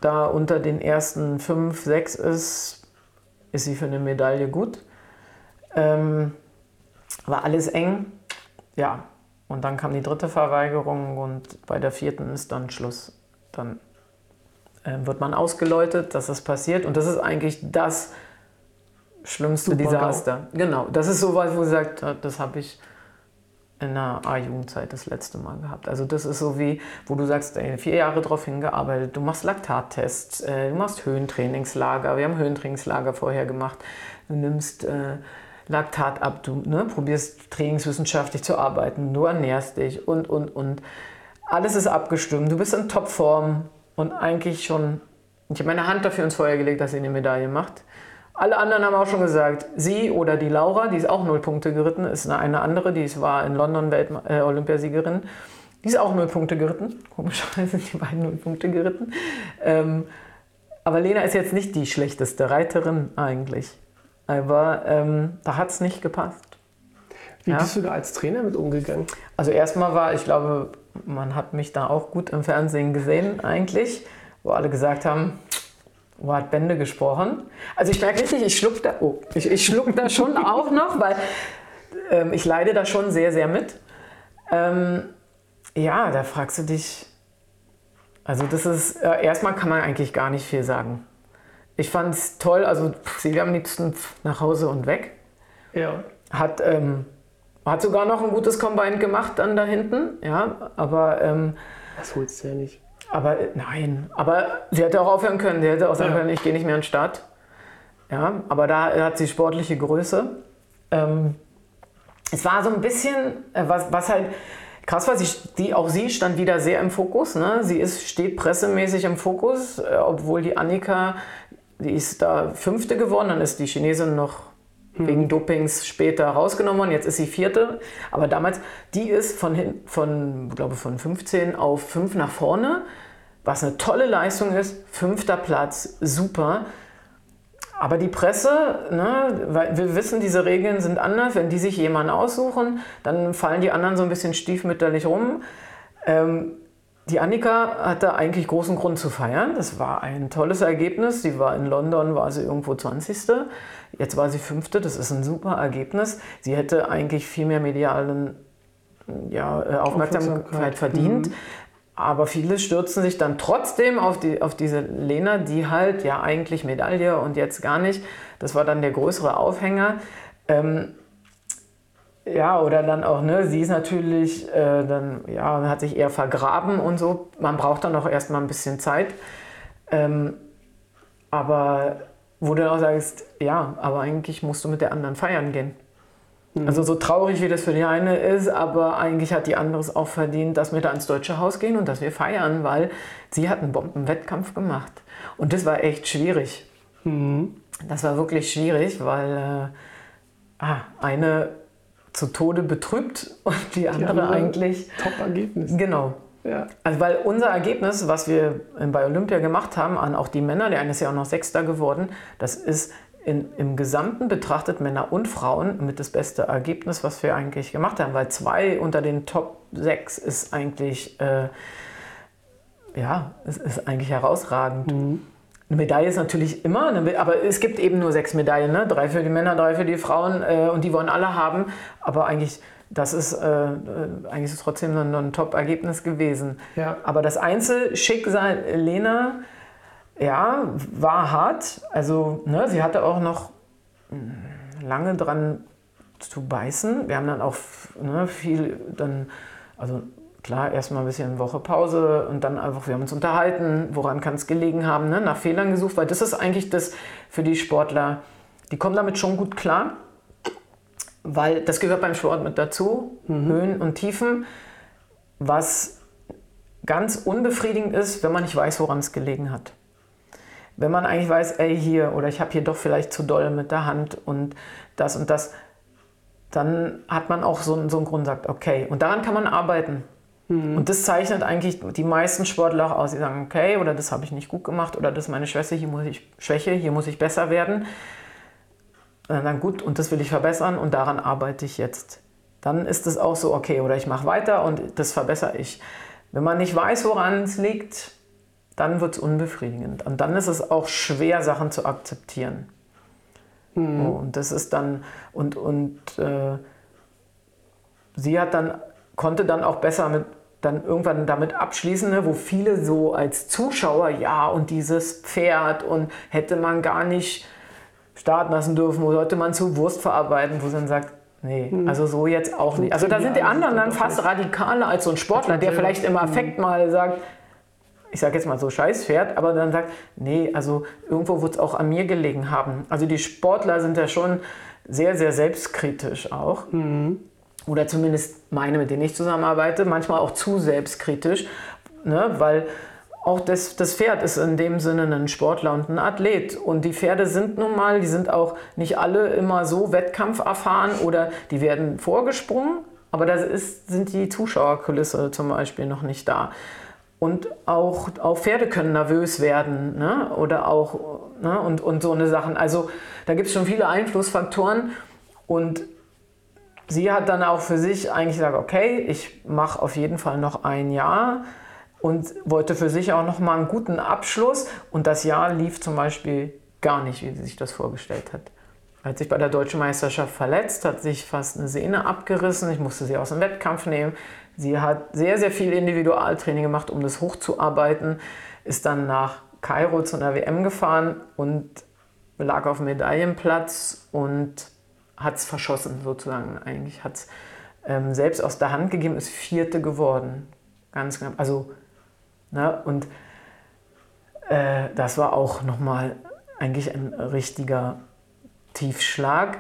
da unter den ersten fünf, sechs ist, ist sie für eine Medaille gut. Ähm, war alles eng. Ja, und dann kam die dritte Verweigerung und bei der vierten ist dann Schluss. Dann äh, wird man ausgeläutet, dass das passiert. Und das ist eigentlich das, schlimmste Super Desaster. Gau. Genau, das ist so was, wo sie sagt, das habe ich in der A-Jugendzeit das letzte Mal gehabt. Also das ist so wie, wo du sagst, ey, vier Jahre darauf hingearbeitet, du machst Laktattests, äh, du machst Höhentrainingslager, wir haben Höhentrainingslager vorher gemacht, du nimmst äh, Laktat ab, du ne, probierst trainingswissenschaftlich zu arbeiten, du ernährst dich und, und, und. Alles ist abgestimmt, du bist in Topform und eigentlich schon, ich habe meine Hand dafür ins Feuer gelegt, dass sie eine Medaille macht. Alle anderen haben auch schon gesagt, sie oder die Laura, die ist auch null Punkte geritten, ist eine andere, die war in London Welt äh, Olympiasiegerin. Die ist auch null Punkte geritten. Komischerweise sind die beiden null Punkte geritten. Ähm, aber Lena ist jetzt nicht die schlechteste Reiterin eigentlich. Aber ähm, da hat es nicht gepasst. Wie ja? bist du da als Trainer mit umgegangen? Also erstmal war, ich glaube, man hat mich da auch gut im Fernsehen gesehen eigentlich, wo alle gesagt haben, wo hat Bände gesprochen? Also ich merke richtig, ich schluck da, oh, ich, ich schluck da schon auch noch, weil ähm, ich leide da schon sehr, sehr mit. Ähm, ja, da fragst du dich, also das ist, äh, erstmal kann man eigentlich gar nicht viel sagen. Ich fand es toll, also sie am liebsten nach Hause und weg. Ja. Hat, ähm, hat sogar noch ein gutes Combine gemacht dann da hinten, ja, aber... Ähm, das holst du ja nicht. Aber nein, aber sie hätte auch aufhören können. Sie hätte auch sagen ja. können, ich gehe nicht mehr an den Start. Ja, aber da hat sie sportliche Größe. Ähm, es war so ein bisschen, äh, was, was halt krass war, sie, die, auch sie stand wieder sehr im Fokus. Ne? Sie ist, steht pressemäßig im Fokus, äh, obwohl die Annika, die ist da Fünfte geworden, dann ist die Chinesin noch hm. wegen Dopings später rausgenommen worden. Jetzt ist sie vierte. Aber damals, die ist von, von, glaube von 15 auf 5 nach vorne, was eine tolle Leistung ist. Fünfter Platz, super. Aber die Presse, ne, weil wir wissen, diese Regeln sind anders. Wenn die sich jemanden aussuchen, dann fallen die anderen so ein bisschen stiefmütterlich rum. Ähm, die Annika hatte eigentlich großen Grund zu feiern. Das war ein tolles Ergebnis. Sie war in London, war sie irgendwo 20. Jetzt war sie fünfte. Das ist ein super Ergebnis. Sie hätte eigentlich viel mehr medialen ja, äh, Aufmerksamkeit, Aufmerksamkeit verdient. Mhm. Aber viele stürzen sich dann trotzdem auf, die, auf diese Lena, die halt ja eigentlich Medaille und jetzt gar nicht. Das war dann der größere Aufhänger. Ähm, ja, oder dann auch, ne, sie ist natürlich, äh, dann, ja, hat sich eher vergraben und so. Man braucht dann auch erstmal ein bisschen Zeit. Ähm, aber wo du dann auch sagst, ja, aber eigentlich musst du mit der anderen feiern gehen. Mhm. Also so traurig wie das für die eine ist, aber eigentlich hat die andere es auch verdient, dass wir da ins Deutsche Haus gehen und dass wir feiern, weil sie hat einen Bombenwettkampf gemacht. Und das war echt schwierig. Mhm. Das war wirklich schwierig, weil äh, ah, eine zu Tode betrübt und die andere, die eigentlich. Top-Ergebnis. Genau. Ja. Also weil unser Ergebnis, was wir bei Olympia gemacht haben, an auch die Männer, der eine ist ja auch noch Sechster geworden, das ist in, im Gesamten betrachtet Männer und Frauen mit das beste Ergebnis, was wir eigentlich gemacht haben, weil zwei unter den Top 6 ist eigentlich, äh, ja, es ist eigentlich herausragend. Mhm. Eine Medaille ist natürlich immer, eine, aber es gibt eben nur sechs Medaillen, ne? drei für die Männer, drei für die Frauen äh, und die wollen alle haben. Aber eigentlich, das ist, äh, äh eigentlich ist es trotzdem ein, ein Top-Ergebnis gewesen. Ja. Aber das Einzelschicksal Lena, ja, war hart. Also ne, sie hatte auch noch hm, lange dran zu beißen. Wir haben dann auch ne, viel dann, also klar, erstmal ein bisschen Woche Pause und dann einfach, wir haben uns unterhalten, woran kann es gelegen haben, ne? nach Fehlern gesucht, weil das ist eigentlich das für die Sportler, die kommen damit schon gut klar, weil das gehört beim Sport mit dazu, mhm. Höhen und Tiefen, was ganz unbefriedigend ist, wenn man nicht weiß, woran es gelegen hat. Wenn man eigentlich weiß, ey, hier, oder ich habe hier doch vielleicht zu doll mit der Hand und das und das, dann hat man auch so, so einen Grund, sagt, okay, und daran kann man arbeiten. Mhm. Und das zeichnet eigentlich die meisten Sportler auch aus. Sie sagen, okay, oder das habe ich nicht gut gemacht, oder das ist meine Schwäche, hier muss ich, Schwäche, hier muss ich besser werden. Und dann gut, und das will ich verbessern und daran arbeite ich jetzt. Dann ist es auch so, okay, oder ich mache weiter und das verbessere ich. Wenn man nicht weiß, woran es liegt, dann wird es unbefriedigend. Und dann ist es auch schwer, Sachen zu akzeptieren. Mhm. Und das ist dann, und, und äh, sie hat dann, konnte dann auch besser mit, dann irgendwann damit abschließen, ne, wo viele so als Zuschauer, ja, und dieses Pferd und hätte man gar nicht starten lassen dürfen, wo sollte man zu Wurst verarbeiten, wo sie dann sagt, nee, hm. also so jetzt auch nicht. Also da sind die anderen dann fast radikaler als so ein Sportler, der vielleicht im Affekt hm. mal sagt, ich sage jetzt mal so Scheißpferd, aber dann sagt, nee, also irgendwo wird es auch an mir gelegen haben. Also die Sportler sind ja schon sehr, sehr selbstkritisch auch. Mhm oder zumindest meine, mit denen ich zusammenarbeite, manchmal auch zu selbstkritisch, ne? weil auch das, das Pferd ist in dem Sinne ein Sportler und ein Athlet. Und die Pferde sind nun mal, die sind auch nicht alle immer so wettkampferfahren oder die werden vorgesprungen, aber da sind die Zuschauerkulisse zum Beispiel noch nicht da. Und auch, auch Pferde können nervös werden ne? oder auch ne? und, und so eine Sachen. Also da gibt es schon viele Einflussfaktoren und sie hat dann auch für sich eigentlich gesagt, okay, ich mache auf jeden Fall noch ein Jahr und wollte für sich auch noch mal einen guten Abschluss. Und das Jahr lief zum Beispiel gar nicht, wie sie sich das vorgestellt hat. Hat sich bei der deutschen Meisterschaft verletzt, hat sich fast eine Sehne abgerissen. Ich musste sie aus dem Wettkampf nehmen. Sie hat sehr, sehr viel Individualtraining gemacht, um das hochzuarbeiten. Ist dann nach Kairo zu einer WM gefahren und lag auf dem Medaillenplatz und hat es verschossen sozusagen eigentlich. Hat es ähm, selbst aus der Hand gegeben, ist Vierte geworden. Ganz knapp. Also, ne, und äh, das war auch nochmal eigentlich ein richtiger Tiefschlag.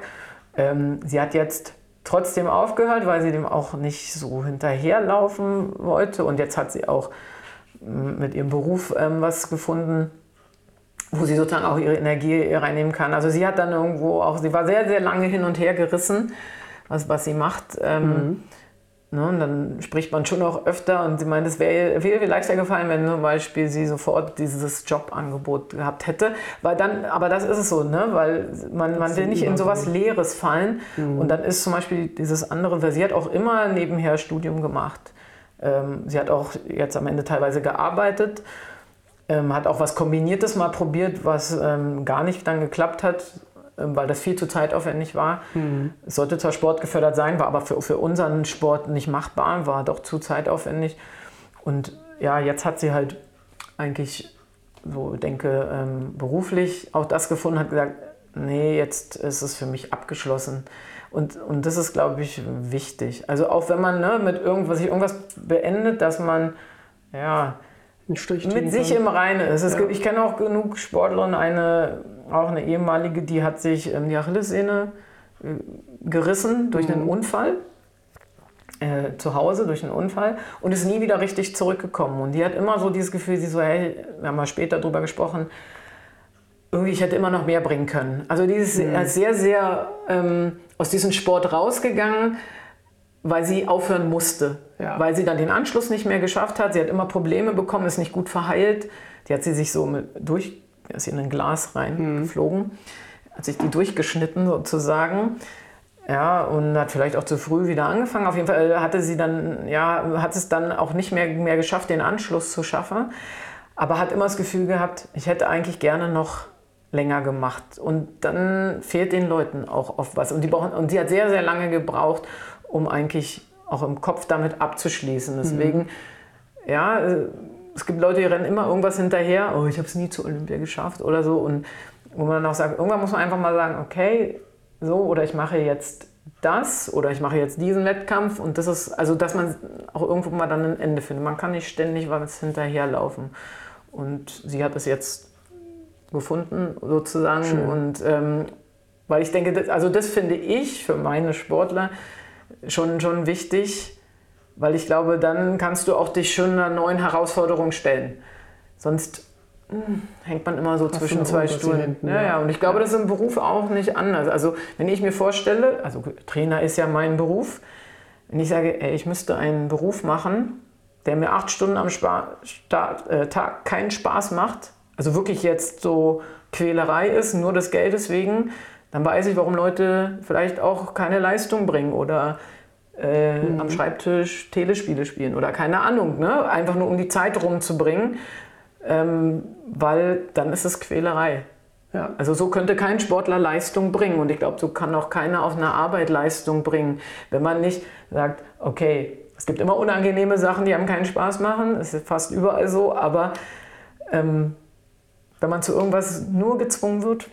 Ähm, sie hat jetzt trotzdem aufgehört, weil sie dem auch nicht so hinterherlaufen wollte. Und jetzt hat sie auch mit ihrem Beruf ähm, was gefunden, wo sie sozusagen auch ihre Energie reinnehmen kann. Also sie hat dann irgendwo auch, sie war sehr, sehr lange hin und her gerissen, was, was sie macht. Ähm, mhm. Ne, und dann spricht man schon auch öfter und sie meint, es wäre viel, viel leichter gefallen, wenn zum Beispiel sie sofort dieses Jobangebot gehabt hätte. Weil dann, aber das ist es so, ne? weil man, man will nicht in sowas Leeres fallen. Mhm. Und dann ist zum Beispiel dieses andere, weil sie hat auch immer nebenher Studium gemacht. Ähm, sie hat auch jetzt am Ende teilweise gearbeitet, ähm, hat auch was Kombiniertes mal probiert, was ähm, gar nicht dann geklappt hat, ähm, weil das viel zu zeitaufwendig war. Mhm. Es sollte zwar sportgefördert sein, war aber für, für unseren Sport nicht machbar, war doch zu zeitaufwendig. Und ja, jetzt hat sie halt eigentlich so denke, ähm, beruflich auch das gefunden, hat gesagt, nee, jetzt ist es für mich abgeschlossen. Und, und das ist, glaube ich, wichtig. Also auch wenn man ne, mit irgendwas, irgendwas beendet, dass man ja, mit sich im Reinen ist. Ja. Gibt, ich kenne auch genug Sportlerinnen, eine, auch eine ehemalige, die hat sich ähm, die Achillessehne äh, gerissen durch mhm. einen Unfall äh, zu Hause durch einen Unfall und ist nie wieder richtig zurückgekommen. Und die hat immer so dieses Gefühl, sie so, hey, wir haben mal später darüber gesprochen, irgendwie, ich hätte immer noch mehr bringen können. Also die ist mhm. sehr, sehr ähm, aus diesem Sport rausgegangen, weil sie aufhören musste. Ja. Weil sie dann den Anschluss nicht mehr geschafft hat. Sie hat immer Probleme bekommen, ist nicht gut verheilt. Die hat sie sich so mit durch, ist in ein Glas reingeflogen, mhm. hat sich die durchgeschnitten sozusagen. Ja, und hat vielleicht auch zu früh wieder angefangen. Auf jeden Fall hatte sie dann, ja, hat es dann auch nicht mehr, mehr geschafft, den Anschluss zu schaffen. Aber hat immer das Gefühl gehabt, ich hätte eigentlich gerne noch länger gemacht. Und dann fehlt den Leuten auch oft was. Und, die brauchen, und sie hat sehr, sehr lange gebraucht, um eigentlich auch im Kopf damit abzuschließen. Deswegen, mhm. ja, es gibt Leute, die rennen immer irgendwas hinterher. Oh, ich habe es nie zur Olympia geschafft oder so. Und wo man auch sagt, irgendwann muss man einfach mal sagen, okay, so oder ich mache jetzt das oder ich mache jetzt diesen Wettkampf und das ist, also dass man auch irgendwo mal dann ein Ende findet. Man kann nicht ständig was hinterherlaufen. Und sie hat es jetzt gefunden sozusagen Schön. und ähm, weil ich denke, das, also das finde ich für meine Sportler schon, schon wichtig, weil ich glaube, dann kannst du auch dich schon einer neuen Herausforderung stellen. Sonst hängt man immer so zwischen zwei Stühlen. Ja, ja, und ich glaube, das ist im Beruf auch nicht anders. Also wenn ich mir vorstelle, also Trainer ist ja mein Beruf, wenn ich sage, ey, ich müsste einen Beruf machen, der mir acht Stunden am Spa Start, äh, Tag keinen Spaß macht, also wirklich jetzt so Quälerei ist, nur des Geldes wegen, dann weiß ich, warum Leute vielleicht auch keine Leistung bringen oder äh, mhm. am Schreibtisch Telespiele spielen oder keine Ahnung, ne? einfach nur um die Zeit rumzubringen ähm, weil dann ist es Quälerei. Ja. Also so könnte kein Sportler Leistung bringen und ich glaube, so kann auch keiner auf einer Arbeit Leistung bringen, wenn man nicht sagt, okay, es gibt immer unangenehme Sachen, die einem keinen Spaß machen, das ist fast überall so, aber ähm, wenn man zu irgendwas nur gezwungen wird,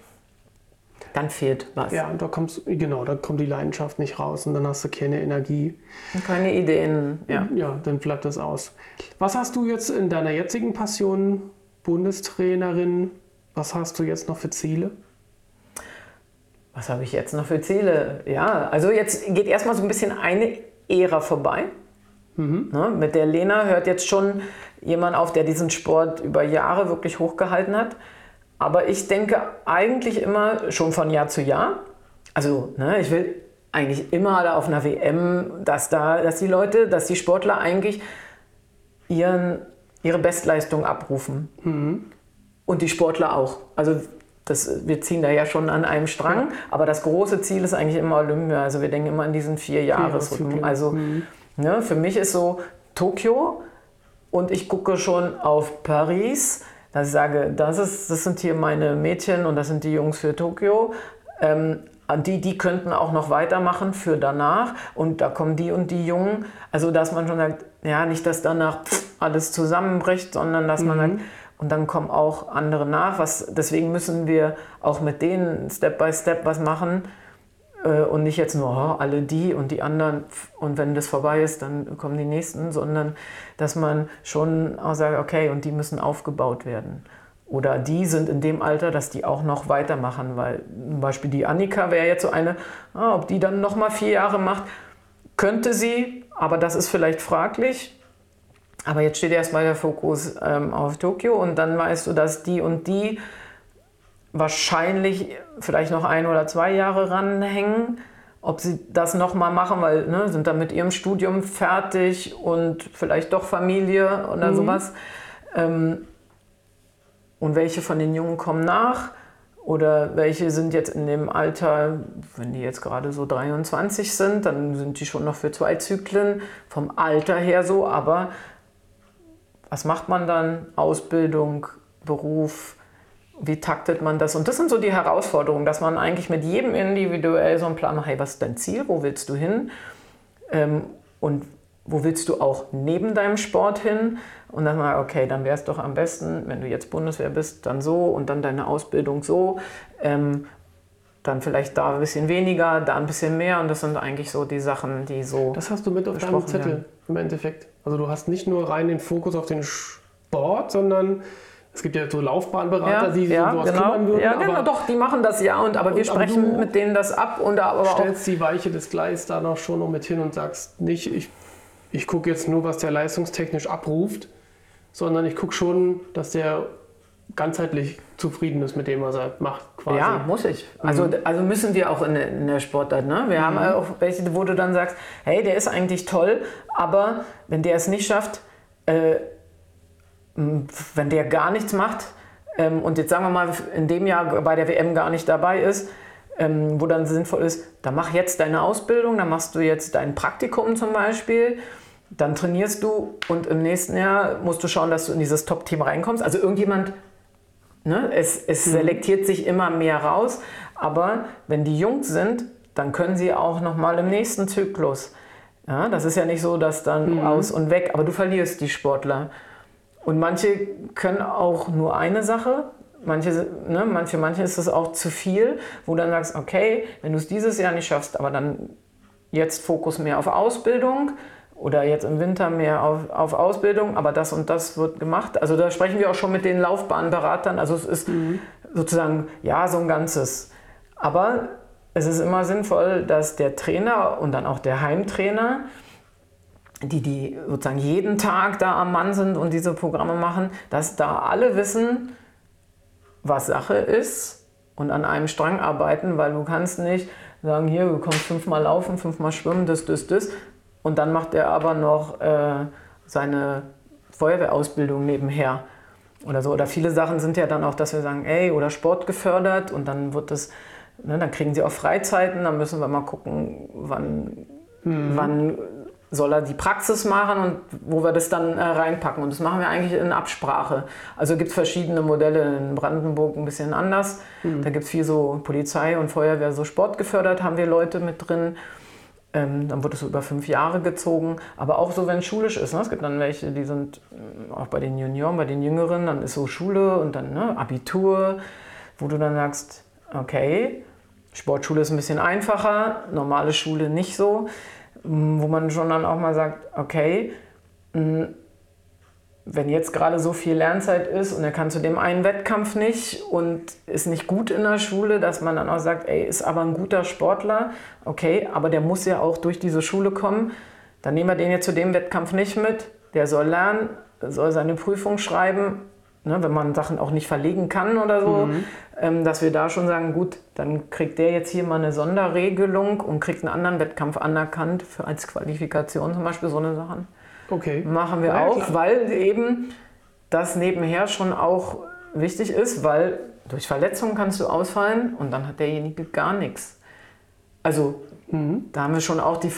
dann fehlt was. Ja, und da kommst genau, da kommt die Leidenschaft nicht raus und dann hast du keine Energie. Und keine Ideen. Ja. ja, dann bleibt das aus. Was hast du jetzt in deiner jetzigen Passion, Bundestrainerin, was hast du jetzt noch für Ziele? Was habe ich jetzt noch für Ziele? Ja, also jetzt geht erstmal so ein bisschen eine Ära vorbei. Mhm. Ne, mit der Lena hört jetzt schon jemand auf, der diesen Sport über Jahre wirklich hochgehalten hat. Aber ich denke eigentlich immer schon von Jahr zu Jahr. Also, ne, ich will eigentlich immer da auf einer WM, dass da, dass die Leute, dass die Sportler eigentlich ihren, ihre Bestleistung abrufen. Mhm. Und die Sportler auch. Also das, wir ziehen da ja schon an einem Strang, ja. aber das große Ziel ist eigentlich immer Olympia. Also wir denken immer an diesen vier Jahresrhythmen. Also mhm. ne, für mich ist so Tokio und ich gucke schon auf Paris dass ich sage, das, ist, das sind hier meine Mädchen und das sind die Jungs für Tokio. Ähm, die, die könnten auch noch weitermachen für danach und da kommen die und die Jungen. Also dass man schon sagt, ja, nicht, dass danach alles zusammenbricht, sondern dass man mhm. sagt, und dann kommen auch andere nach. Was, deswegen müssen wir auch mit denen Step by Step was machen und nicht jetzt nur oh, alle die und die anderen und wenn das vorbei ist, dann kommen die nächsten, sondern dass man schon auch sagt, okay, und die müssen aufgebaut werden. Oder die sind in dem Alter, dass die auch noch weitermachen, weil zum Beispiel die Annika wäre jetzt so eine, ah, ob die dann noch mal vier Jahre macht, könnte sie, aber das ist vielleicht fraglich. Aber jetzt steht erstmal der Fokus ähm, auf Tokio und dann weißt du, dass die und die wahrscheinlich vielleicht noch ein oder zwei Jahre ranhängen, ob sie das nochmal machen, weil ne, sind dann mit ihrem Studium fertig und vielleicht doch Familie oder mhm. sowas. Ähm, und welche von den Jungen kommen nach? Oder welche sind jetzt in dem Alter, wenn die jetzt gerade so 23 sind, dann sind die schon noch für zwei Zyklen vom Alter her so. Aber was macht man dann? Ausbildung, Beruf, wie taktet man das? Und das sind so die Herausforderungen, dass man eigentlich mit jedem individuell so einen Plan macht, hey, was ist dein Ziel, wo willst du hin? Ähm, und wo willst du auch neben deinem Sport hin? Und dann mal, okay, dann wäre es doch am besten, wenn du jetzt Bundeswehr bist, dann so und dann deine Ausbildung so. Ähm, dann vielleicht da ein bisschen weniger, da ein bisschen mehr. Und das sind eigentlich so die Sachen, die so. Das hast du mit auf deinem Zettel werden. im Endeffekt. Also du hast nicht nur rein den Fokus auf den Sport, sondern es gibt ja so Laufbahnberater, ja, die ja, sowas genau. kümmern würden. Ja, genau, doch, die machen das ja, und, aber wir sprechen mit denen das ab. Und aber stellst auch die Weiche des Gleis da noch schon noch mit hin und sagst nicht, ich, ich gucke jetzt nur, was der leistungstechnisch abruft, sondern ich gucke schon, dass der ganzheitlich zufrieden ist mit dem, was er macht. Quasi. Ja, muss ich. Also, mhm. also müssen wir auch in, in der Sportart. Ne? Wir mhm. haben auch welche, wo du dann sagst, hey, der ist eigentlich toll, aber wenn der es nicht schafft, äh, wenn der gar nichts macht ähm, und jetzt sagen wir mal in dem Jahr bei der WM gar nicht dabei ist, ähm, wo dann sinnvoll ist, dann mach jetzt deine Ausbildung, dann machst du jetzt dein Praktikum zum Beispiel, dann trainierst du und im nächsten Jahr musst du schauen, dass du in dieses Top-Team reinkommst. Also irgendjemand, ne, es, es mhm. selektiert sich immer mehr raus, aber wenn die jung sind, dann können sie auch nochmal im nächsten Zyklus. Ja, das ist ja nicht so, dass dann mhm. aus und weg, aber du verlierst die Sportler. Und manche können auch nur eine Sache. Manche, ne, manche, manche ist es auch zu viel, wo dann sagst, okay, wenn du es dieses Jahr nicht schaffst, aber dann jetzt Fokus mehr auf Ausbildung oder jetzt im Winter mehr auf, auf Ausbildung, aber das und das wird gemacht. Also da sprechen wir auch schon mit den Laufbahnberatern. Also es ist mhm. sozusagen, ja, so ein Ganzes. Aber es ist immer sinnvoll, dass der Trainer und dann auch der Heimtrainer die, die sozusagen jeden Tag da am Mann sind und diese Programme machen, dass da alle wissen, was Sache ist und an einem Strang arbeiten, weil du kannst nicht sagen, hier, du kommst fünfmal laufen, fünfmal schwimmen, das, das, das. Und dann macht er aber noch äh, seine Feuerwehrausbildung nebenher oder so. Oder viele Sachen sind ja dann auch, dass wir sagen, ey, oder Sport gefördert und dann wird das, ne, dann kriegen sie auch Freizeiten, dann müssen wir mal gucken, wann, mhm. wann soll er die Praxis machen und wo wir das dann äh, reinpacken. Und das machen wir eigentlich in Absprache. Also gibt es verschiedene Modelle in Brandenburg ein bisschen anders. Mhm. Da gibt es viel so Polizei und Feuerwehr, so Sport gefördert, haben wir Leute mit drin. Ähm, dann wird es so über fünf Jahre gezogen. Aber auch so, wenn es schulisch ist. Ne? Es gibt dann welche, die sind äh, auch bei den Junioren, bei den Jüngeren, dann ist so Schule und dann ne, Abitur, wo du dann sagst, okay, Sportschule ist ein bisschen einfacher, normale Schule nicht so. Wo man schon dann auch mal sagt, okay, wenn jetzt gerade so viel Lernzeit ist und er kann zu dem einen Wettkampf nicht und ist nicht gut in der Schule, dass man dann auch sagt, ey, ist aber ein guter Sportler, okay, aber der muss ja auch durch diese Schule kommen, dann nehmen wir den jetzt zu dem Wettkampf nicht mit, der soll lernen, soll seine Prüfung schreiben ne, wenn man Sachen auch nicht verlegen kann oder so, mhm. Ähm, dass wir da schon sagen, gut, dann kriegt der jetzt hier mal eine Sonderregelung und kriegt einen anderen Wettkampf anerkannt für, als Qualifikation zum Beispiel, so eine Sachen. Okay. Machen wir ja, auch, klar. weil eben das nebenher schon auch wichtig ist, weil durch Verletzungen kannst du ausfallen und dann hat derjenige gar nichts. Also mhm. da haben wir schon auch die,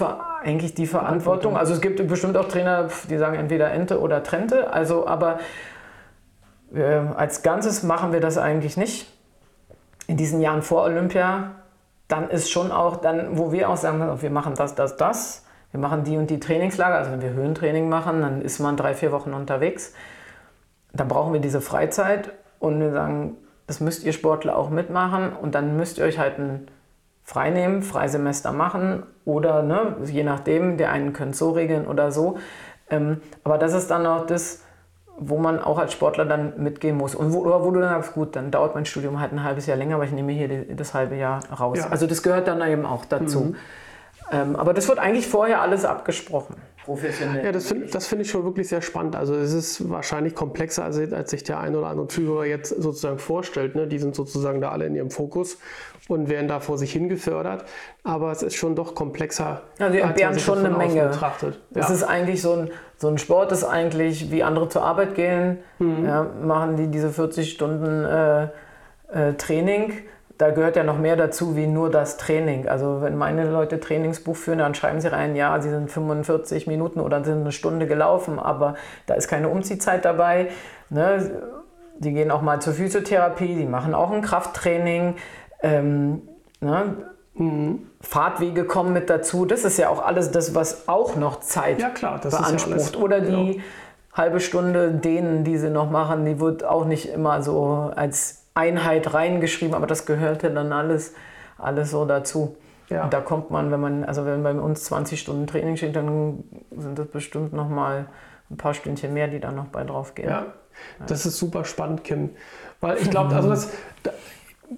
eigentlich die Verantwortung. Also es gibt bestimmt auch Trainer, die sagen entweder Ente oder Trente. Also aber äh, als Ganzes machen wir das eigentlich nicht. In diesen Jahren vor Olympia, dann ist schon auch, dann, wo wir auch sagen, wir machen das, das, das. Wir machen die und die Trainingslager. Also wenn wir Höhentraining machen, dann ist man drei, vier Wochen unterwegs. Dann brauchen wir diese Freizeit und wir sagen, das müsst ihr Sportler auch mitmachen und dann müsst ihr euch halt ein Freinehmen, Freisemester machen oder ne, je nachdem, der einen könnte so regeln oder so. Ähm, aber das ist dann auch das, wo man auch als Sportler dann mitgehen muss. Und wo, wo du dann sagst, gut, dann dauert mein Studium halt ein halbes Jahr länger, aber ich nehme hier die, das halbe Jahr raus. Ja. Also das gehört dann eben auch dazu. Mhm. Ähm, aber das wird eigentlich vorher alles abgesprochen. Professionell. Ja, das finde find ich schon wirklich sehr spannend. Also es ist wahrscheinlich komplexer, als, als sich der ein oder andere Zuhörer jetzt sozusagen vorstellt. Ne? Die sind sozusagen da alle in ihrem Fokus und werden da vor sich hin gefördert. Aber es ist schon doch komplexer. Also sie entbehren schon eine Menge. Betrachtet. Das ja. ist eigentlich so ein, so ein Sport, ist eigentlich wie andere zur Arbeit gehen, mhm. ja, machen die diese 40 Stunden äh, äh, Training, da gehört ja noch mehr dazu wie nur das Training. Also wenn meine Leute Trainingsbuch führen, dann schreiben sie rein, ja, sie sind 45 Minuten oder sind eine Stunde gelaufen, aber da ist keine Umziehzeit dabei. Ne? Die gehen auch mal zur Physiotherapie, die machen auch ein Krafttraining. Ähm, ne? Mhm. Fahrtwege kommen mit dazu. Das ist ja auch alles das, was auch noch Zeit ja, klar, beansprucht. Ja Oder die ja. halbe Stunde denen, die sie noch machen, die wird auch nicht immer so als Einheit reingeschrieben, aber das gehörte dann alles, alles so dazu. Ja. Und da kommt man, wenn man, also wenn bei uns 20 Stunden Training steht, dann sind das bestimmt noch mal ein paar Stündchen mehr, die da noch bei drauf gehen. Ja, das ist super spannend, Kim. Weil ich glaube, also das,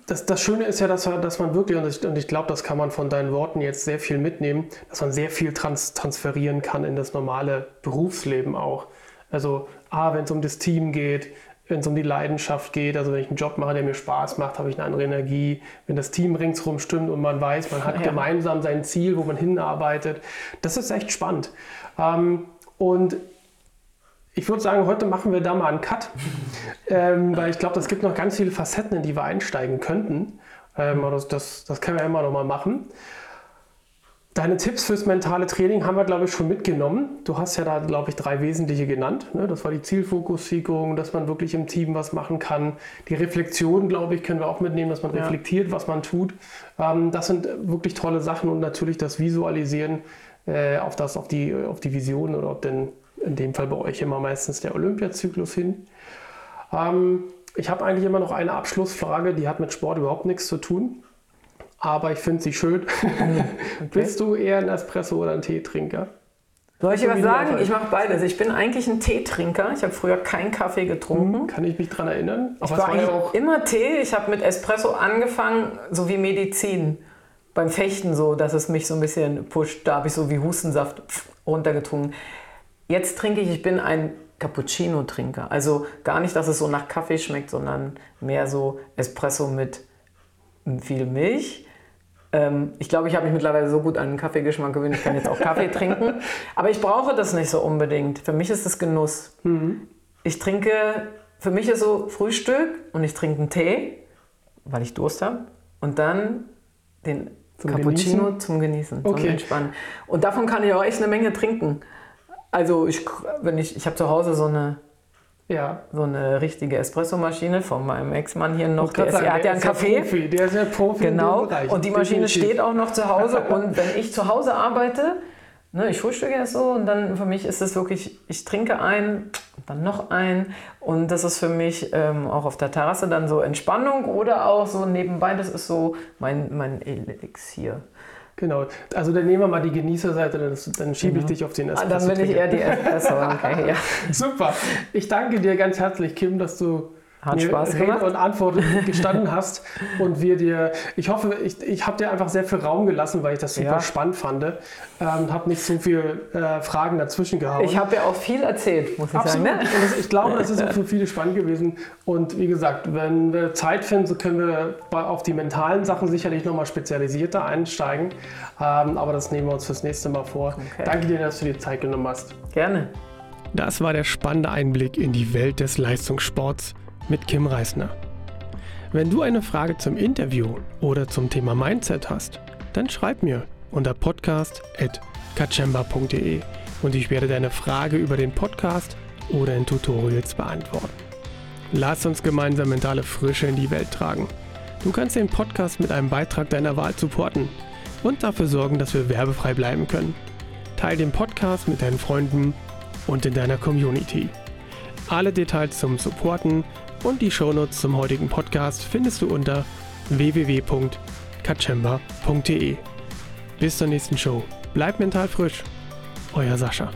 das, das Schöne ist ja, dass, dass man wirklich, und ich, und ich glaube, das kann man von deinen Worten jetzt sehr viel mitnehmen, dass man sehr viel trans, transferieren kann in das normale Berufsleben auch. Also, A, wenn es um das Team geht, wenn es um die Leidenschaft geht, also wenn ich einen Job mache, der mir Spaß macht, habe ich eine andere Energie. Wenn das Team ringsherum stimmt und man weiß, man hat ja. gemeinsam sein Ziel, wo man hinarbeitet, das ist echt spannend. Ähm, und ich würde sagen, heute machen wir da mal einen Cut, ähm, weil ich glaube, es gibt noch ganz viele Facetten, in die wir einsteigen könnten. Ähm, das, das, das können wir immer noch mal machen. Deine Tipps fürs mentale Training haben wir, glaube ich, schon mitgenommen. Du hast ja da, glaube ich, drei wesentliche genannt. Ne? Das war die Zielfokussierung, dass man wirklich im Team was machen kann. Die Reflexion, glaube ich, können wir auch mitnehmen, dass man ja. reflektiert, was man tut. Ähm, das sind wirklich tolle Sachen und natürlich das Visualisieren äh, auf, das, auf, die, auf die Vision oder ob denn in dem Fall bei euch immer meistens der Olympiazyklus hin. Ähm, ich habe eigentlich immer noch eine Abschlussfrage, die hat mit Sport überhaupt nichts zu tun aber ich finde sie schön. Okay. Bist du eher ein Espresso oder ein Teetrinker? Soll ich dir was sagen? Ich mache beides. Ich bin eigentlich ein Teetrinker. Ich habe früher keinen Kaffee getrunken. Hm, kann ich mich daran erinnern? Aber ich war, war ja auch immer Tee. Ich habe mit Espresso angefangen, so wie Medizin. Beim Fechten so, dass es mich so ein bisschen pusht. Da habe ich so wie Hustensaft runtergetrunken. Jetzt trinke ich, ich bin ein Cappuccino-Trinker. Also gar nicht, dass es so nach Kaffee schmeckt, sondern mehr so Espresso mit viel Milch ähm, ich glaube, ich habe mich mittlerweile so gut an den Kaffeegeschmack gewöhnt, ich kann jetzt auch Kaffee trinken. Aber ich brauche das nicht so unbedingt. Für mich ist es Genuss. Mhm. Ich trinke, für mich ist so Frühstück und ich trinke einen Tee, weil ich Durst habe. Und dann den zum Cappuccino Genießen? zum Genießen, okay. zum Entspannen. Und davon kann ich auch echt eine Menge trinken. Also ich, wenn ich, ich habe zu Hause so eine ja. So eine richtige Espressomaschine von meinem Ex-Mann hier noch. Der, ist, sagen, er hat ja einen Kaffee. Profi, der ist ja Profi. Genau. Und die Maschine Definitiv. steht auch noch zu Hause. Und wenn ich zu Hause arbeite, ne, ich frühstücke erst so und dann für mich ist es wirklich, ich trinke ein, dann noch ein. Und das ist für mich ähm, auch auf der Terrasse dann so Entspannung oder auch so nebenbei, das ist so mein, mein Elixier. Genau. Also dann nehmen wir mal die Genießerseite, dann, dann schiebe ich genau. dich auf den Espresso. Ah, dann bin ich eher die Espresso. Okay, ja. Super. Ich danke dir ganz herzlich, Kim, dass du hat Spaß Rede gemacht. und Antwort gestanden hast und wir dir, ich hoffe, ich, ich habe dir einfach sehr viel Raum gelassen, weil ich das super ja. spannend fand. Ähm, habe nicht so viele äh, Fragen dazwischen gehauen. Ich habe ja auch viel erzählt, muss ich Absolut. sagen. Ne? Und das, ich glaube, das ist für viele spannend gewesen. Und wie gesagt, wenn wir Zeit finden, so können wir auf die mentalen Sachen sicherlich nochmal spezialisierter einsteigen. Ähm, aber das nehmen wir uns fürs nächste Mal vor. Okay. Danke dir, dass du dir Zeit genommen hast. Gerne. Das war der spannende Einblick in die Welt des Leistungssports mit Kim Reisner. Wenn du eine Frage zum Interview oder zum Thema Mindset hast, dann schreib mir unter podcast.kachemba.de und ich werde deine Frage über den Podcast oder in Tutorials beantworten. Lass uns gemeinsam mentale Frische in die Welt tragen. Du kannst den Podcast mit einem Beitrag deiner Wahl supporten und dafür sorgen, dass wir werbefrei bleiben können. Teil den Podcast mit deinen Freunden und in deiner Community. Alle Details zum Supporten und die Shownotes zum heutigen Podcast findest du unter www.kachemba.de. Bis zur nächsten Show. Bleib mental frisch. Euer Sascha.